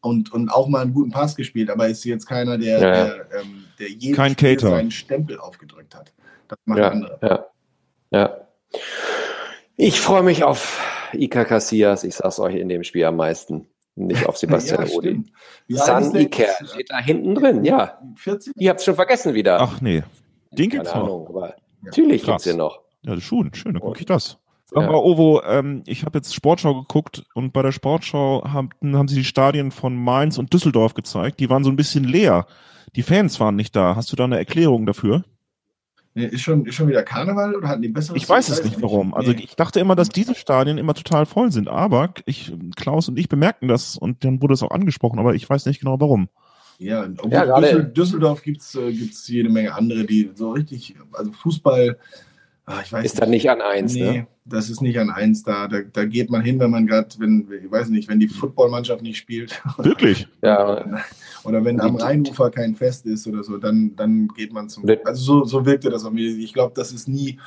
und, und auch mal einen guten Pass gespielt, aber ist jetzt keiner, der, ja. der, ähm, der jedem Spiel seinen Stempel aufgedrückt hat. Das machen ja, andere. Ja. ja. Ich freue mich auf Ika Casillas. Ich sag's euch in dem Spiel am meisten. Nicht auf [LAUGHS] Sebastian ja, Odi. San Iker steht da hinten drin, ja. 40? Ihr habt es schon vergessen wieder. Ach nee. Den gibt's Keine noch. aber ja. natürlich Krass. gibt's den noch. Ja, das ist schon. Schön, dann gucke ich das. Sag ja. mal, Ovo, ähm, ich habe jetzt Sportschau geguckt und bei der Sportschau haben, haben sie die Stadien von Mainz und Düsseldorf gezeigt. Die waren so ein bisschen leer. Die Fans waren nicht da. Hast du da eine Erklärung dafür? Ist schon, ist schon wieder Karneval oder hatten die besseres? Ich weiß es nicht, warum. Also ich dachte immer, dass diese Stadien immer total voll sind, aber ich, Klaus und ich bemerkten das und dann wurde es auch angesprochen, aber ich weiß nicht genau warum. Ja, ja Düssel, Düsseldorf gibt es äh, jede Menge andere, die so richtig, also Fußball, ach, ich weiß Ist nicht. dann nicht an eins, nee, ne? das ist nicht an eins da. Da, da geht man hin, wenn man gerade, wenn, ich weiß nicht, wenn die Footballmannschaft nicht spielt. Wirklich? [LAUGHS] ja. Oder wenn am Rheinufer kein Fest ist oder so, dann, dann geht man zum. Also so, so wirkte das auf mich. Ich glaube, das ist nie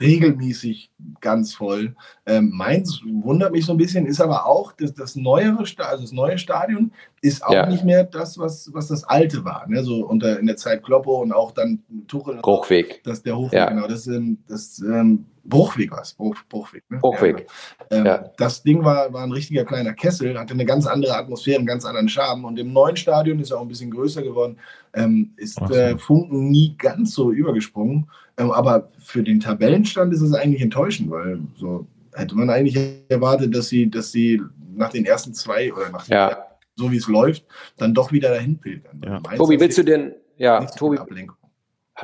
regelmäßig ganz voll. Ähm, Mainz wundert mich so ein bisschen, ist aber auch das, das neuere, also das neue Stadion ist auch ja. nicht mehr das, was, was das alte war. Ne? So unter in der Zeit Kloppo und auch dann Tuchel. Hochweg. Das der Hochweg, ja. genau. Das, ähm, das ähm, Bruchweg war es. Bruch, Bruchweg. Ne? Bruchweg. Ja, ähm, ja. Das Ding war, war ein richtiger kleiner Kessel, hatte eine ganz andere Atmosphäre, einen ganz anderen Charme. Und im neuen Stadion ist er auch ein bisschen größer geworden, ähm, ist so. äh, Funken nie ganz so übergesprungen. Ähm, aber für den Tabellenstand ist es eigentlich enttäuschend, weil so hätte man eigentlich erwartet, dass sie, dass sie nach den ersten zwei oder nach ja. so wie es läuft, dann doch wieder dahin pilgern. Ja. Tobi, willst du denn, ja, Tobi,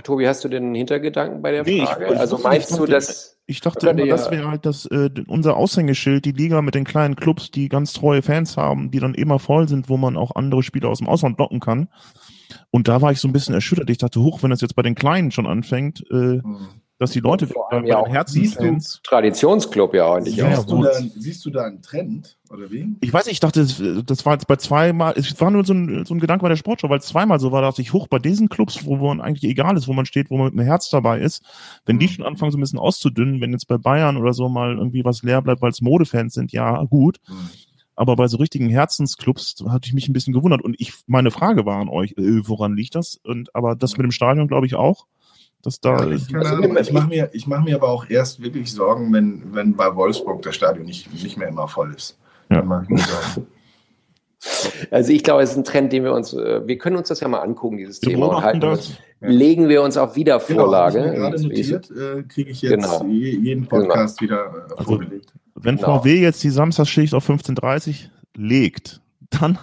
Tobi, hast du denn einen Hintergedanken bei der nee, Frage? Ich, also meinst dachte, du, dass. Ich dachte immer, das wäre halt das, äh, unser Aushängeschild, die Liga mit den kleinen Clubs, die ganz treue Fans haben, die dann immer voll sind, wo man auch andere Spieler aus dem Ausland locken kann. Und da war ich so ein bisschen erschüttert. Ich dachte, hoch, wenn das jetzt bei den Kleinen schon anfängt, äh, mhm dass die Leute vor allem ja auch Herzensfans Traditionsclub ja eigentlich siehst auch. Du da, siehst du da einen Trend oder wie? Ich weiß nicht, ich dachte, das war jetzt bei zweimal, es war nur so ein, so ein Gedanke bei der Sportschau, weil es zweimal so war, dass ich hoch bei diesen Clubs, wo man eigentlich egal ist, wo man steht, wo man mit einem Herz dabei ist, wenn die mhm. schon anfangen so ein bisschen auszudünnen, wenn jetzt bei Bayern oder so mal irgendwie was leer bleibt, weil es Modefans sind, ja gut. Mhm. Aber bei so richtigen Herzensclubs hatte ich mich ein bisschen gewundert. Und ich, meine Frage war an euch, äh, woran liegt das? Und aber das mit dem Stadion glaube ich auch dass da ja, ich, also, ich mache mir, mach mir aber auch erst wirklich Sorgen, wenn, wenn bei Wolfsburg das Stadion nicht, nicht mehr immer voll ist. Ja. Also ich glaube, es ist ein Trend, den wir uns, äh, wir können uns das ja mal angucken, dieses wir Thema, und halten das. legen wir uns auf Wiedervorlage. Genau, gerade notiert, äh, kriege ich jetzt genau. jeden Podcast genau. wieder äh, also, vorgelegt. Wenn genau. VW jetzt die Samstagsschicht auf 15.30 legt, dann...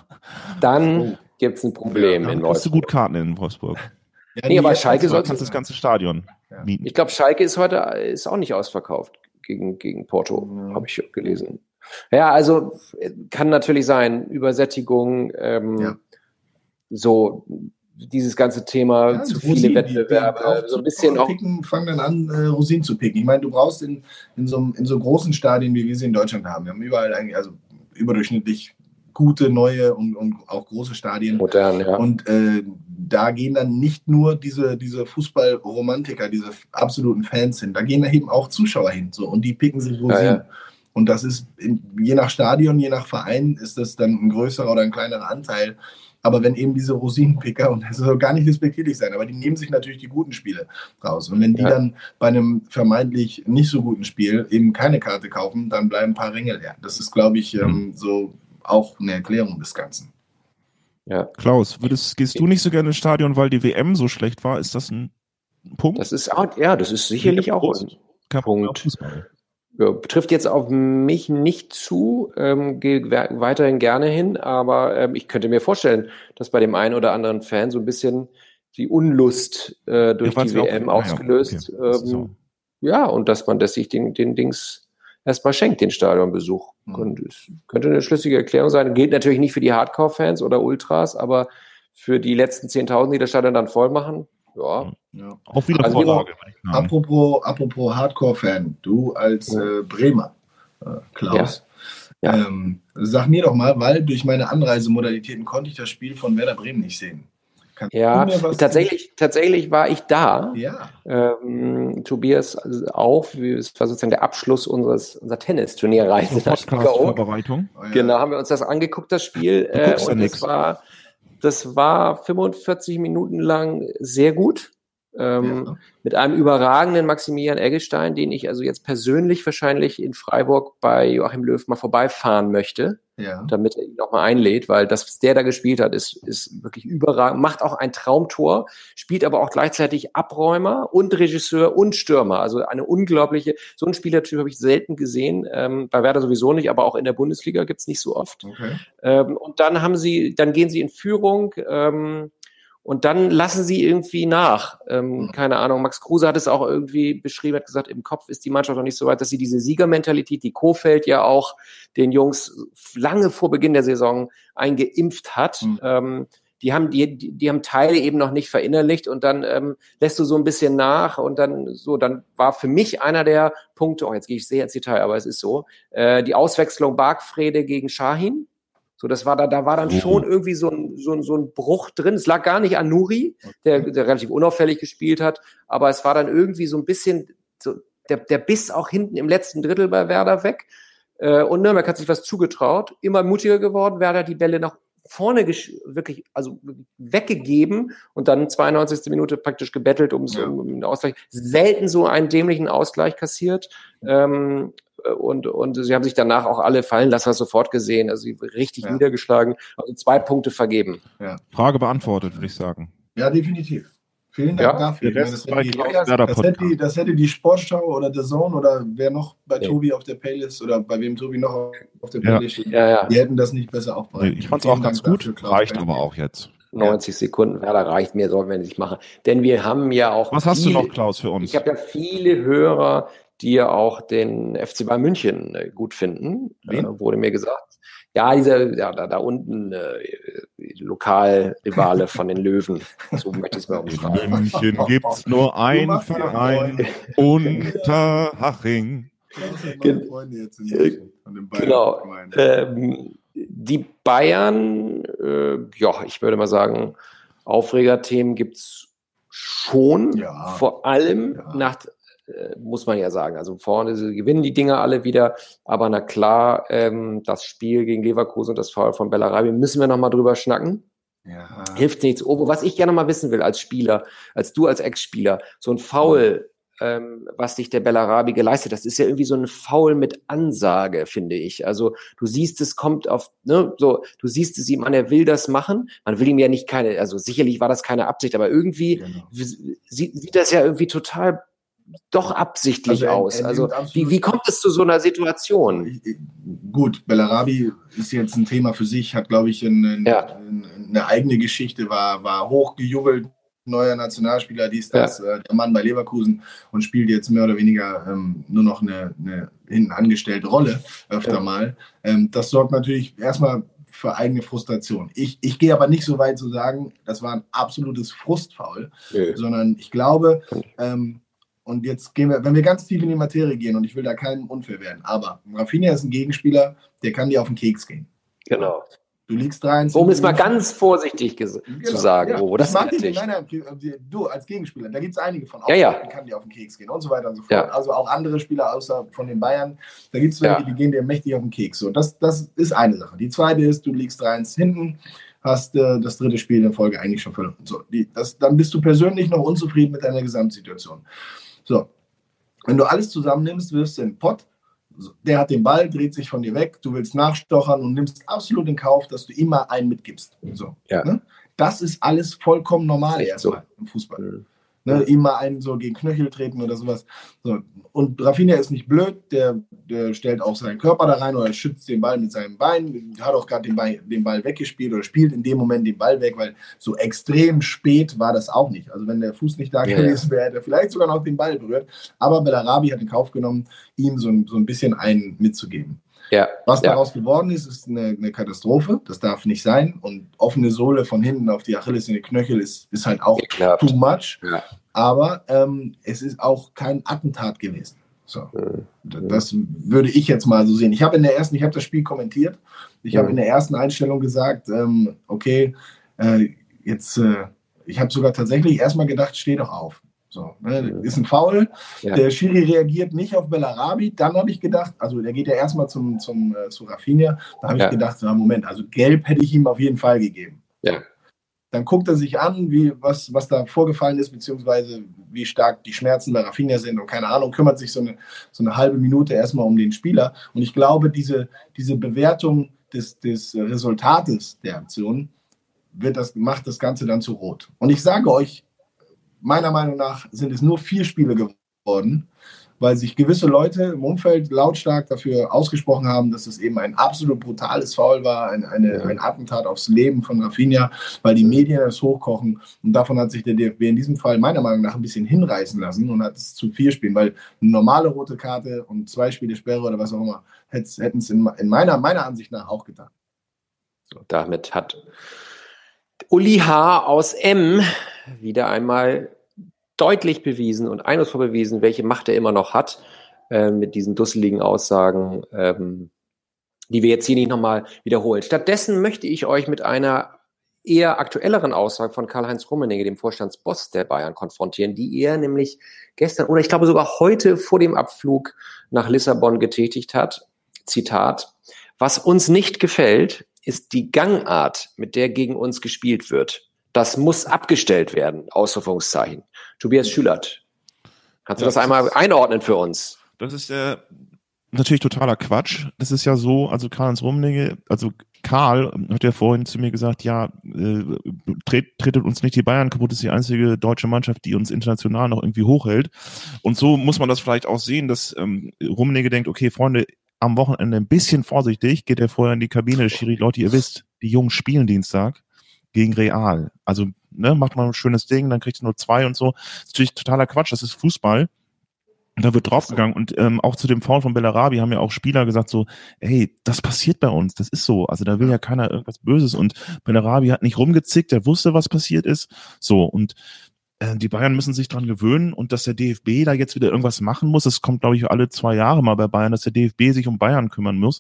Dann oh. gibt es ein Problem ja, in Wolfsburg. Hast du gut Karten in Wolfsburg. Ja, nee, aber Schalke soll kannst das ganze Stadion ja. mieten. Ich glaube, Schalke ist heute ist auch nicht ausverkauft gegen, gegen Porto, mhm. habe ich gelesen. Ja, also kann natürlich sein, Übersättigung, ähm, ja. so dieses ganze Thema ja, zu Rosinen, viele Wettbewerbe, so ein bisschen auch. Picken, fangen dann an, äh, Rosinen zu picken. Ich meine, du brauchst in, in, so, in so großen Stadien, wie wir sie in Deutschland haben, wir haben überall eigentlich, also überdurchschnittlich gute, neue und, und auch große Stadien. Modern, ja. Und äh, da gehen dann nicht nur diese, diese Fußballromantiker, diese absoluten Fans hin, da gehen da eben auch Zuschauer hin. So, und die picken sich Rosinen. Ja, ja. Und das ist, in, je nach Stadion, je nach Verein, ist das dann ein größerer oder ein kleinerer Anteil. Aber wenn eben diese Rosinenpicker, und das soll gar nicht respektierlich sein, aber die nehmen sich natürlich die guten Spiele raus. Und wenn die ja. dann bei einem vermeintlich nicht so guten Spiel eben keine Karte kaufen, dann bleiben ein paar Ringe leer. Das ist, glaube ich, ähm, mhm. so auch eine Erklärung des Ganzen. Ja. Klaus, würdest, gehst du nicht so gerne ins Stadion, weil die WM so schlecht war? Ist das ein Punkt? Das ist ja, das ist sicherlich auch ein Punkt. Ja, betrifft jetzt auf mich nicht zu, ähm, gehe weiterhin gerne hin, aber ähm, ich könnte mir vorstellen, dass bei dem einen oder anderen Fan so ein bisschen die Unlust äh, durch ja, die WM auch, ausgelöst, ja, okay. ähm, ja, und dass man das sich den, den Dings erstmal schenkt, den Stadionbesuch. Mhm. Könnte, könnte eine schlüssige Erklärung sein. Geht natürlich nicht für die Hardcore-Fans oder Ultras, aber für die letzten 10.000, die das Stadion dann voll machen, ja. ja. Auch wieder also Vorlage. Apropos, apropos Hardcore-Fan, du als ja. äh, Bremer, äh, Klaus, ja. Ähm, sag mir doch mal, weil durch meine Anreisemodalitäten konnte ich das Spiel von Werder Bremen nicht sehen. Kannst ja, tatsächlich, tatsächlich war ich da. Ja. Ähm, Tobias auch. Es war sozusagen der Abschluss unseres, unserer Tennisturnierreise. Vorbereitung. Oh, ja. Genau, haben wir uns das angeguckt, das Spiel. Äh, und das war, das war 45 Minuten lang sehr gut. Ähm, ja. Mit einem überragenden Maximilian Eggestein, den ich also jetzt persönlich wahrscheinlich in Freiburg bei Joachim Löw mal vorbeifahren möchte ja. damit er ihn nochmal einlädt, weil das, was der da gespielt hat, ist, ist wirklich überragend, macht auch ein Traumtor, spielt aber auch gleichzeitig Abräumer und Regisseur und Stürmer. Also eine unglaubliche, so einen Spielertyp habe ich selten gesehen, ähm, bei Werder sowieso nicht, aber auch in der Bundesliga gibt's nicht so oft. Okay. Ähm, und dann haben sie, dann gehen sie in Führung, ähm, und dann lassen sie irgendwie nach. Ähm. Keine Ahnung, Max Kruse hat es auch irgendwie beschrieben, hat gesagt, im Kopf ist die Mannschaft noch nicht so weit, dass sie diese Siegermentalität, die Kofeld ja auch den Jungs lange vor Beginn der Saison eingeimpft hat, mhm. ähm, die haben die, die, die haben Teile eben noch nicht verinnerlicht und dann ähm, lässt du so ein bisschen nach und dann so, dann war für mich einer der Punkte, oh, jetzt gehe ich sehr ins Detail, aber es ist so, äh, die Auswechslung Bargfrede gegen Shahin so, das war da, da war dann oh. schon irgendwie so ein, so, ein, so ein Bruch drin. Es lag gar nicht an Nuri, der, der relativ unauffällig gespielt hat, aber es war dann irgendwie so ein bisschen, so, der, der Biss auch hinten im letzten Drittel bei Werder weg. Äh, und Nürnberg hat sich was zugetraut, immer mutiger geworden, Werder die Bälle nach vorne wirklich, also weggegeben und dann 92. Minute praktisch gebettelt um, ja. um einen Ausgleich. Selten so einen dämlichen Ausgleich kassiert. Ähm, und, und sie haben sich danach auch alle fallen lassen, hast sofort gesehen. Also richtig ja. niedergeschlagen. Also zwei Punkte vergeben. Ja. Frage beantwortet, würde ich sagen. Ja, definitiv. Vielen Dank ja, dafür. Das, das, hätte die, das, hätte das, hätte die, Sportschau oder der Zone oder wer noch bei ja. Tobi auf der Playlist oder bei wem Tobi noch auf der Playlist steht, ja, die hätten das nicht besser aufbereitet. Ich fand es auch ganz gut, reicht aber auch jetzt. 90 Sekunden, ja, da reicht mehr, sollten wir nicht machen. Denn wir haben ja auch. Was hast viele, du noch, Klaus, für uns? Ich habe ja viele Hörer, die ja auch den FC Bayern München äh, gut finden, äh, wurde mir gesagt. Ja, dieser, ja, da, da unten äh, Lokalrivale von den Löwen. [LAUGHS] So möchte ich es mal umschreiben. In München gibt es nur ein Verein, Unterhaching. Genau. Ähm, die Bayern, äh, ja, ich würde mal sagen, Aufregerthemen gibt es schon, ja. vor allem ja. nach muss man ja sagen. Also vorne gewinnen die Dinger alle wieder, aber na klar, ähm, das Spiel gegen Leverkusen und das Foul von Bellarabi müssen wir nochmal drüber schnacken. Ja. Hilft nichts. Ovo, was ich gerne mal wissen will als Spieler, als du als Ex-Spieler, so ein Foul, ähm, was sich der Bellarabi geleistet, das ist ja irgendwie so ein Foul mit Ansage, finde ich. Also du siehst, es kommt auf, ne, so, du siehst es ihm an, er will das machen. Man will ihm ja nicht keine, also sicherlich war das keine Absicht, aber irgendwie genau. sieht, sieht das ja irgendwie total doch absichtlich also aus. also wie, wie kommt es zu so einer Situation? Gut, Bellarabi ist jetzt ein Thema für sich, hat, glaube ich, eine, ja. eine eigene Geschichte, war, war hochgejubelt, neuer Nationalspieler, dies, das, ja. äh, der Mann bei Leverkusen und spielt jetzt mehr oder weniger ähm, nur noch eine, eine hinten angestellte Rolle öfter ja. mal. Ähm, das sorgt natürlich erstmal für eigene Frustration. Ich, ich gehe aber nicht so weit zu sagen, das war ein absolutes Frustfaul, sondern ich glaube, ähm, und jetzt gehen wir, wenn wir ganz tief in die Materie gehen, und ich will da keinem unfair werden, aber Rafinha ist ein Gegenspieler, der kann dir auf den Keks gehen. Genau. Du liegst 23. Um es mal ganz vorsichtig genau, zu sagen, ja. oh, das, das ist nein, nein, du als Gegenspieler, da gibt es einige von. Auch ja, ja. Die kann dir auf den Keks gehen und so weiter und so fort. Ja. Also auch andere Spieler außer von den Bayern, da gibt es welche, ja. die gehen dir mächtig auf den Keks. So, das, das ist eine Sache. Die zweite ist, du liegst 3-1 hinten, hast äh, das dritte Spiel in Folge eigentlich schon verloren. So, die, das, dann bist du persönlich noch unzufrieden mit deiner Gesamtsituation. So, wenn du alles zusammennimmst, wirfst du in den Pott. Der hat den Ball, dreht sich von dir weg, du willst nachstochern und nimmst absolut in Kauf, dass du immer einen mitgibst. So, ja. ne? Das ist alles vollkommen normal erstmal so. im Fußball. Ne, ihm mal einen so gegen Knöchel treten oder sowas. So. Und Rafinha ist nicht blöd, der, der stellt auch seinen Körper da rein oder schützt den Ball mit seinem Bein, hat auch gerade den Ball, den Ball weggespielt oder spielt in dem Moment den Ball weg, weil so extrem spät war das auch nicht. Also wenn der Fuß nicht da gewesen wäre, hätte er vielleicht sogar noch den Ball berührt. Aber Bellarabi hat in Kauf genommen, ihm so, so ein bisschen einen mitzugeben. Ja, Was daraus ja. geworden ist, ist eine, eine, Katastrophe. Das darf nicht sein. Und offene Sohle von hinten auf die Achilles in die Knöchel ist, ist halt auch Geklappt. too much. Ja. Aber ähm, es ist auch kein Attentat gewesen. So. Mhm. Das würde ich jetzt mal so sehen. Ich habe in der ersten, ich habe das Spiel kommentiert. Ich mhm. habe in der ersten Einstellung gesagt, ähm, okay, äh, jetzt, äh, ich habe sogar tatsächlich erstmal gedacht, steh doch auf. So, ne, ist ein Foul. Ja. Der Schiri reagiert nicht auf Bellarabi. Dann habe ich gedacht, also der geht ja erstmal zum, zum, äh, zu Rafinha. Da habe ja. ich gedacht, na, Moment, also gelb hätte ich ihm auf jeden Fall gegeben. Ja. Dann guckt er sich an, wie, was, was da vorgefallen ist, beziehungsweise wie stark die Schmerzen bei Rafinha sind und keine Ahnung, kümmert sich so eine, so eine halbe Minute erstmal um den Spieler. Und ich glaube, diese, diese Bewertung des, des Resultates der Aktion wird das, macht das Ganze dann zu rot. Und ich sage euch, meiner Meinung nach sind es nur vier Spiele geworden, weil sich gewisse Leute im Umfeld lautstark dafür ausgesprochen haben, dass es eben ein absolut brutales Foul war, ein, eine, ein Attentat aufs Leben von Rafinha, weil die Medien es hochkochen. Und davon hat sich der DFB in diesem Fall meiner Meinung nach ein bisschen hinreißen lassen und hat es zu vier Spielen, weil eine normale rote Karte und zwei Spiele Sperre oder was auch immer hätten es in, in, meiner, meiner Ansicht nach auch getan. So. Damit hat Uli H. aus M wieder einmal deutlich bewiesen und eindrucksvoll bewiesen, welche Macht er immer noch hat äh, mit diesen dusseligen Aussagen, ähm, die wir jetzt hier nicht nochmal wiederholen. Stattdessen möchte ich euch mit einer eher aktuelleren Aussagen von Karl-Heinz Rummenigge, dem Vorstandsboss der Bayern, konfrontieren, die er nämlich gestern oder ich glaube sogar heute vor dem Abflug nach Lissabon getätigt hat. Zitat, was uns nicht gefällt, ist die Gangart, mit der gegen uns gespielt wird. Das muss abgestellt werden, Ausrufungszeichen. Tobias Schülert, kannst du ja, das, das einmal einordnen für uns? Das ist äh, natürlich totaler Quatsch. Das ist ja so, also Karl-Heinz Rummenigge, also Karl hat ja vorhin zu mir gesagt, ja, äh, tret, tretet uns nicht die Bayern kaputt, ist die einzige deutsche Mannschaft, die uns international noch irgendwie hochhält. Und so muss man das vielleicht auch sehen, dass ähm, Rummenigge denkt, okay, Freunde, am Wochenende ein bisschen vorsichtig, geht er vorher in die Kabine, Schiri, Leute, ihr wisst, die Jungen spielen Dienstag gegen Real. Also, ne, macht man ein schönes Ding, dann kriegt ihr nur zwei und so. Das ist natürlich totaler Quatsch, das ist Fußball. Und da wird draufgegangen. Und ähm, auch zu dem Foul von Bellarabi haben ja auch Spieler gesagt so, ey, das passiert bei uns, das ist so. Also da will ja keiner irgendwas Böses. Und Bellarabi hat nicht rumgezickt, der wusste, was passiert ist. So, und die Bayern müssen sich dran gewöhnen und dass der DFB da jetzt wieder irgendwas machen muss, das kommt, glaube ich, alle zwei Jahre mal bei Bayern, dass der DFB sich um Bayern kümmern muss.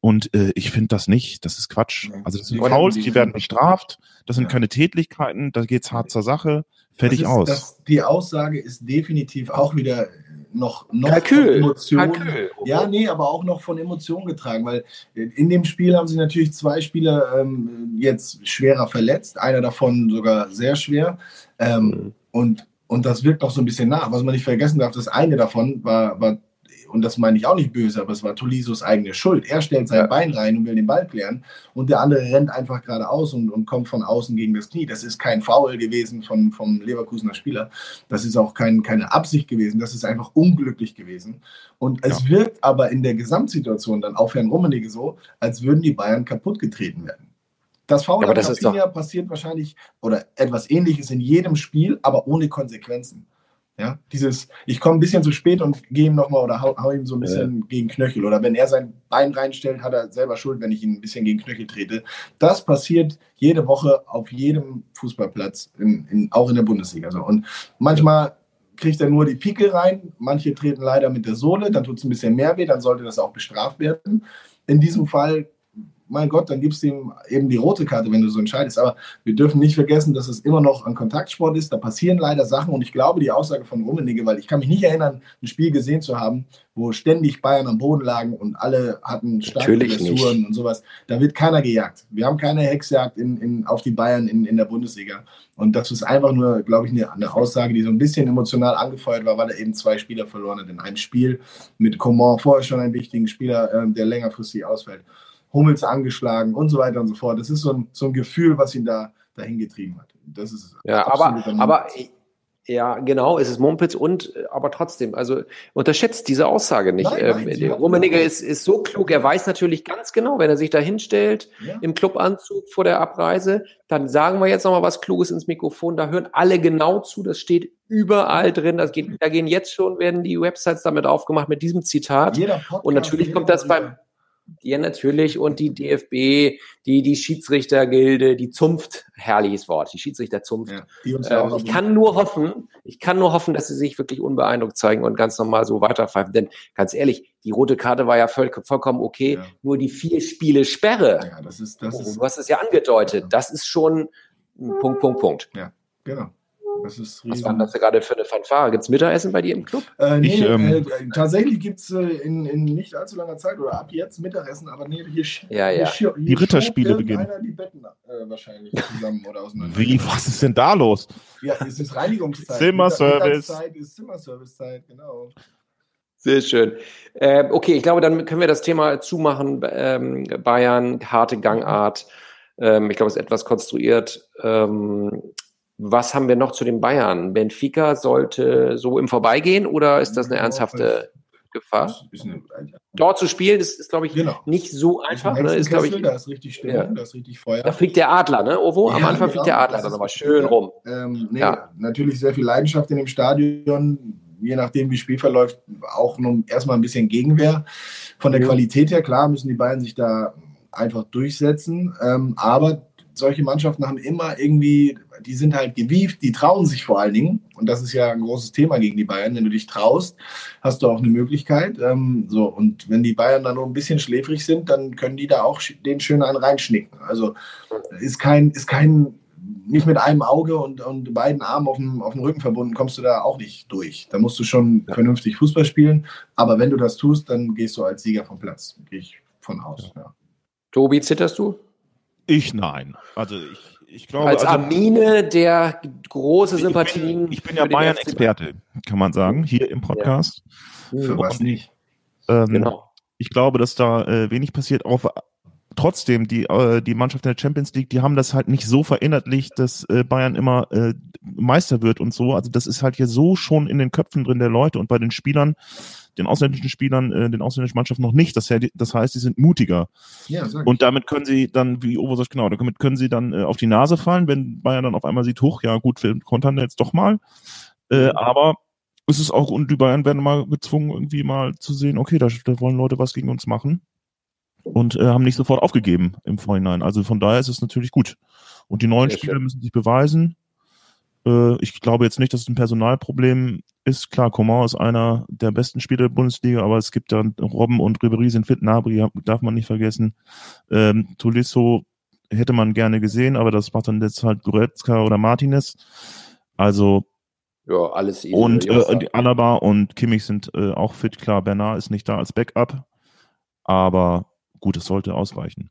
Und äh, ich finde das nicht, das ist Quatsch. Also das sind Fouls, die werden bestraft, das sind ja. keine Tätlichkeiten, da geht's hart zur Sache, fertig ist, aus. Das, die Aussage ist definitiv auch wieder noch, noch Kalkül. von Emotionen. Kalkül. Ja, nee, aber auch noch von Emotionen getragen, weil in dem Spiel haben sich natürlich zwei Spieler ähm, jetzt schwerer verletzt, einer davon sogar sehr schwer. Ähm, mhm. und, und das wirkt auch so ein bisschen nach. Was man nicht vergessen darf, das eine davon war, war und das meine ich auch nicht böse, aber es war Tolisos eigene Schuld. Er stellt sein ja. Bein rein und will den Ball klären und der andere rennt einfach geradeaus und, und kommt von außen gegen das Knie. Das ist kein Foul gewesen von, vom Leverkusener Spieler. Das ist auch kein, keine Absicht gewesen. Das ist einfach unglücklich gewesen. Und es ja. wirkt aber in der Gesamtsituation dann auf Herrn Rummenigge so, als würden die Bayern kaputt getreten werden. Das Foul ja, das passiert wahrscheinlich oder etwas ähnliches in jedem Spiel, aber ohne Konsequenzen. Ja, dieses, ich komme ein bisschen zu spät und gehe ihm nochmal oder hau, hau, ihm so ein bisschen ja. gegen Knöchel. Oder wenn er sein Bein reinstellt, hat er selber Schuld, wenn ich ihn ein bisschen gegen Knöchel trete. Das passiert jede Woche auf jedem Fußballplatz, in, in, auch in der Bundesliga. So. Und manchmal kriegt er nur die Pike rein, manche treten leider mit der Sohle, dann tut es ein bisschen mehr weh, dann sollte das auch bestraft werden. In diesem Fall mein Gott, dann gibst du ihm eben die rote Karte, wenn du so entscheidest. Aber wir dürfen nicht vergessen, dass es immer noch ein Kontaktsport ist. Da passieren leider Sachen und ich glaube, die Aussage von Rummenigge, weil ich kann mich nicht erinnern, ein Spiel gesehen zu haben, wo ständig Bayern am Boden lagen und alle hatten starke Blessuren und sowas. Da wird keiner gejagt. Wir haben keine Hexjagd in, in, auf die Bayern in, in der Bundesliga. Und das ist einfach nur, glaube ich, eine, eine, Aussage, die so ein bisschen emotional angefeuert war, weil er eben zwei Spieler verloren hat in einem Spiel. Mit Coman vorher schon einen wichtigen Spieler, äh, der längerfristig ausfällt. Hummels angeschlagen und so weiter und so fort. Das ist so ein, so ein Gefühl, was ihn da dahin getrieben hat. Das ist ja, aber, aber ja, genau, es ist Mumpitz und aber trotzdem, also unterschätzt diese Aussage nicht. Nein, nein, ähm, Rummenigge ist, ist so klug, er weiß natürlich ganz genau, wenn er sich da hinstellt ja. im Clubanzug vor der Abreise, dann sagen wir jetzt nochmal was Kluges ins Mikrofon, da hören alle genau zu, das steht überall drin, das geht, da gehen jetzt schon, werden die Websites damit aufgemacht mit diesem Zitat. und natürlich kommt das beim ja, natürlich. Und die DFB, die, die Schiedsrichtergilde, die zunft, herrliches Wort, die Schiedsrichterzunft. Ja, ähm, ich kann nur hoffen, ich kann nur hoffen, dass sie sich wirklich unbeeindruckt zeigen und ganz normal so weiterpfeifen. Denn ganz ehrlich, die rote Karte war ja voll, vollkommen okay. Ja. Nur die vier Spiele Sperre. Ja, das ist, das oh, ist, du hast es ja angedeutet. Das ist schon Punkt, Punkt, Punkt. Ja, genau. Das ist Was war das gerade für eine Fanfare? Gibt es Mittagessen bei dir im Club? Äh, nee, ich, ähm, äh, tatsächlich gibt es äh, in, in, nicht allzu langer Zeit oder ab jetzt Mittagessen, aber nee, hier, ja, ja. hier, hier Die Ritterspiele beginnen. die Betten äh, wahrscheinlich zusammen oder auseinander. Wie, was ist denn da los? Ja, es ist Reinigungszeit. Zimmerservice. ist Zimmerservicezeit, genau. Sehr schön. Äh, okay, ich glaube, dann können wir das Thema zumachen. Ähm, Bayern, harte Gangart. Ähm, ich glaube, es ist etwas konstruiert. Ähm, was haben wir noch zu den Bayern? Benfica sollte so im Vorbeigehen oder ist das eine ernsthafte Gefahr? Dort zu spielen, ist, ist glaube ich, genau. nicht so einfach. Ne? Ist, Kessel, ich, da ist richtig Stimmung, ja. da ist richtig Feuer. Da fliegt der Adler, ne, Ovo? Am ja, Anfang genau, fliegt der Adler dann nochmal schön rum. Ähm, nee, ja. Natürlich sehr viel Leidenschaft in dem Stadion. Je nachdem, wie das Spiel verläuft, auch noch erstmal ein bisschen Gegenwehr. Von der Qualität her, klar, müssen die Bayern sich da einfach durchsetzen. Ähm, aber solche Mannschaften haben immer irgendwie, die sind halt gewieft, die trauen sich vor allen Dingen. Und das ist ja ein großes Thema gegen die Bayern. Wenn du dich traust, hast du auch eine Möglichkeit. Ähm, so, und wenn die Bayern dann nur ein bisschen schläfrig sind, dann können die da auch den schön einen reinschnicken. Also ist kein, ist kein, nicht mit einem Auge und, und beiden Armen auf dem, auf dem Rücken verbunden, kommst du da auch nicht durch. Da musst du schon ja. vernünftig Fußball spielen. Aber wenn du das tust, dann gehst du als Sieger vom Platz. Gehe ich von aus. Ja. Tobi, zitterst du? Ich nein. Also ich, ich glaube. Als also, Armine, der große Sympathien. Ich bin, ich bin ja Bayern-Experte, kann man sagen, hier im Podcast. Ja. Für was nicht? Ähm, genau. Ich glaube, dass da äh, wenig passiert. Auch trotzdem, die, äh, die Mannschaft der Champions League, die haben das halt nicht so verinnerlicht, dass äh, Bayern immer äh, Meister wird und so. Also das ist halt hier so schon in den Köpfen drin der Leute und bei den Spielern, den ausländischen Spielern, äh, den ausländischen Mannschaften noch nicht. Das, das heißt, sie sind mutiger. Ja, und damit können sie dann, wie Ovo sagt, genau, damit können sie dann äh, auf die Nase fallen, wenn Bayern dann auf einmal sieht, hoch, ja gut, wir kontern jetzt doch mal. Äh, mhm. aber es ist auch, und die Bayern werden mal gezwungen, irgendwie mal zu sehen, okay, da, da wollen Leute was gegen uns machen und äh, haben nicht sofort aufgegeben im Vorhinein. Also von daher ist es natürlich gut. Und die neuen Spieler müssen sich beweisen. Äh, ich glaube jetzt nicht, dass es ein Personalproblem ist. Klar, Coman ist einer der besten Spieler der Bundesliga, aber es gibt dann Robben und Ribery sind fit. Nabri darf man nicht vergessen. Ähm, Tolisso hätte man gerne gesehen, aber das macht dann jetzt halt Goretzka oder Martinez. Also ja, alles easy. Und äh, Alaba und Kimmich sind äh, auch fit. Klar, Bernard ist nicht da als Backup, aber gut, es sollte ausreichen.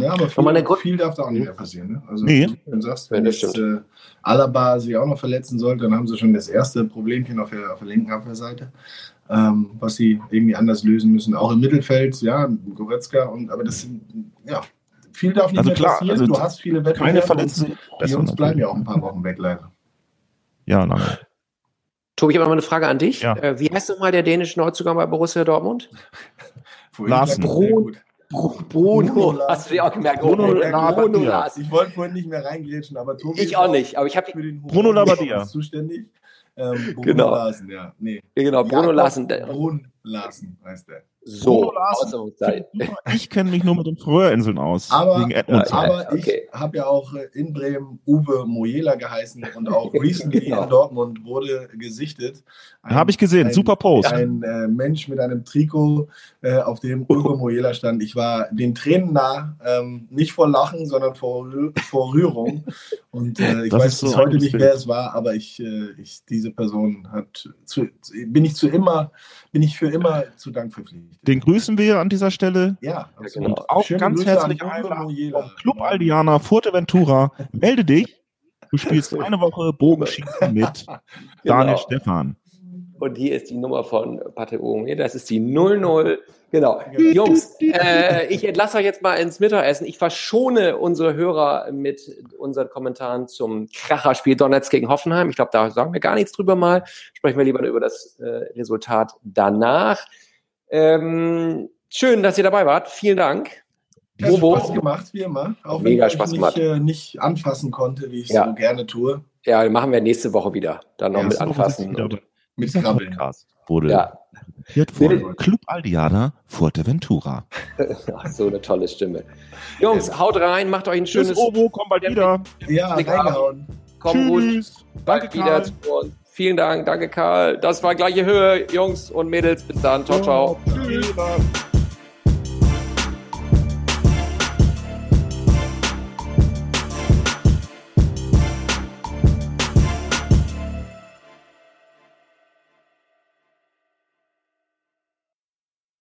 Ja, aber viel, viel darf da auch nicht mehr passieren. Ne? Also, nee. wie du sagst, wenn jetzt äh, Alaba sich auch noch verletzen sollte, dann haben sie schon das erste Problemchen auf der, auf der linken Abwehrseite, ähm, was sie irgendwie anders lösen müssen. Auch im Mittelfeld, ja, Goretzka, und, aber das sind, ja, viel darf nicht also mehr klar, passieren. Also du hast viele Wettbewerbe. Keine. Die Jungs bleiben ja auch ein paar Wochen weg, leider. Ja, lange. Tobi, ich habe noch mal eine Frage an dich. Ja. Äh, wie heißt nochmal der dänische Neuzugang bei Borussia Dortmund? [LAUGHS] Larsen. Bro Bruno, Bruno hast du dir auch gemerkt? Bruno, Bruno, Bruno Larsen. Ich wollte vorhin nicht mehr reingrätschen, aber Tobi Ich auch nicht, aber ich habe für den Bruno Labbadia zuständig. Ähm, Bruno genau. Larsen, ja. Nee. Genau, Bruno Larsen. Bruno Larsen heißt der. So, ich kenne mich nur mit den Fröhrinseln aus. Aber, aber okay. ich habe ja auch in Bremen Uwe Mojela geheißen und auch recently genau. [LAUGHS] in Dortmund wurde gesichtet. Habe ich gesehen, ein, super Post. Ein äh, Mensch mit einem Trikot, äh, auf dem Uwe [LAUGHS] Mojela stand. Ich war den Tränen nah, ähm, nicht vor Lachen, sondern vor, vor Rührung. Und äh, ich das weiß bis so heute nicht, wer es war, aber ich, äh, ich diese Person hat zu, bin ich zu immer, bin ich für immer zu Dank verpflichtet. Den grüßen wir an dieser Stelle. Ja, genau. Und auch Schöne ganz Grüße herzlich vom Club Aldiana Fuerteventura. Melde dich. Du spielst eine Woche Bogenschießen mit [LAUGHS] genau. Daniel Stefan. Und hier ist die Nummer von Patrick Ohm. Das ist die 00. Genau. Jungs, äh, ich entlasse euch jetzt mal ins Mittagessen. Ich verschone unsere Hörer mit unseren Kommentaren zum Kracherspiel Donetsk gegen Hoffenheim. Ich glaube, da sagen wir gar nichts drüber mal. Sprechen wir lieber über das äh, Resultat danach. Ähm, schön, dass ihr dabei wart. Vielen Dank. Hat Spaß gemacht, wie immer. Auch Mega wenn ich Spaß nicht, äh, nicht anfassen konnte, wie ich ja. so gerne tue. Ja, machen wir nächste Woche wieder. Dann noch ja, mit anfassen. Mit Krabbeln. Wurde ja. von Club Aldiana Fuerteventura. [LAUGHS] Ach, so eine tolle Stimme. Jungs, haut rein, macht euch ein schönes... Tschüss, Obo, komm bald wieder. Ja, reingehauen. Komm Tschüss. gut. Danke, wieder zu uns. Vielen Dank, danke Karl. Das war gleiche Höhe, Jungs und Mädels. Bis dann. Ciao, ciao. Tschüss.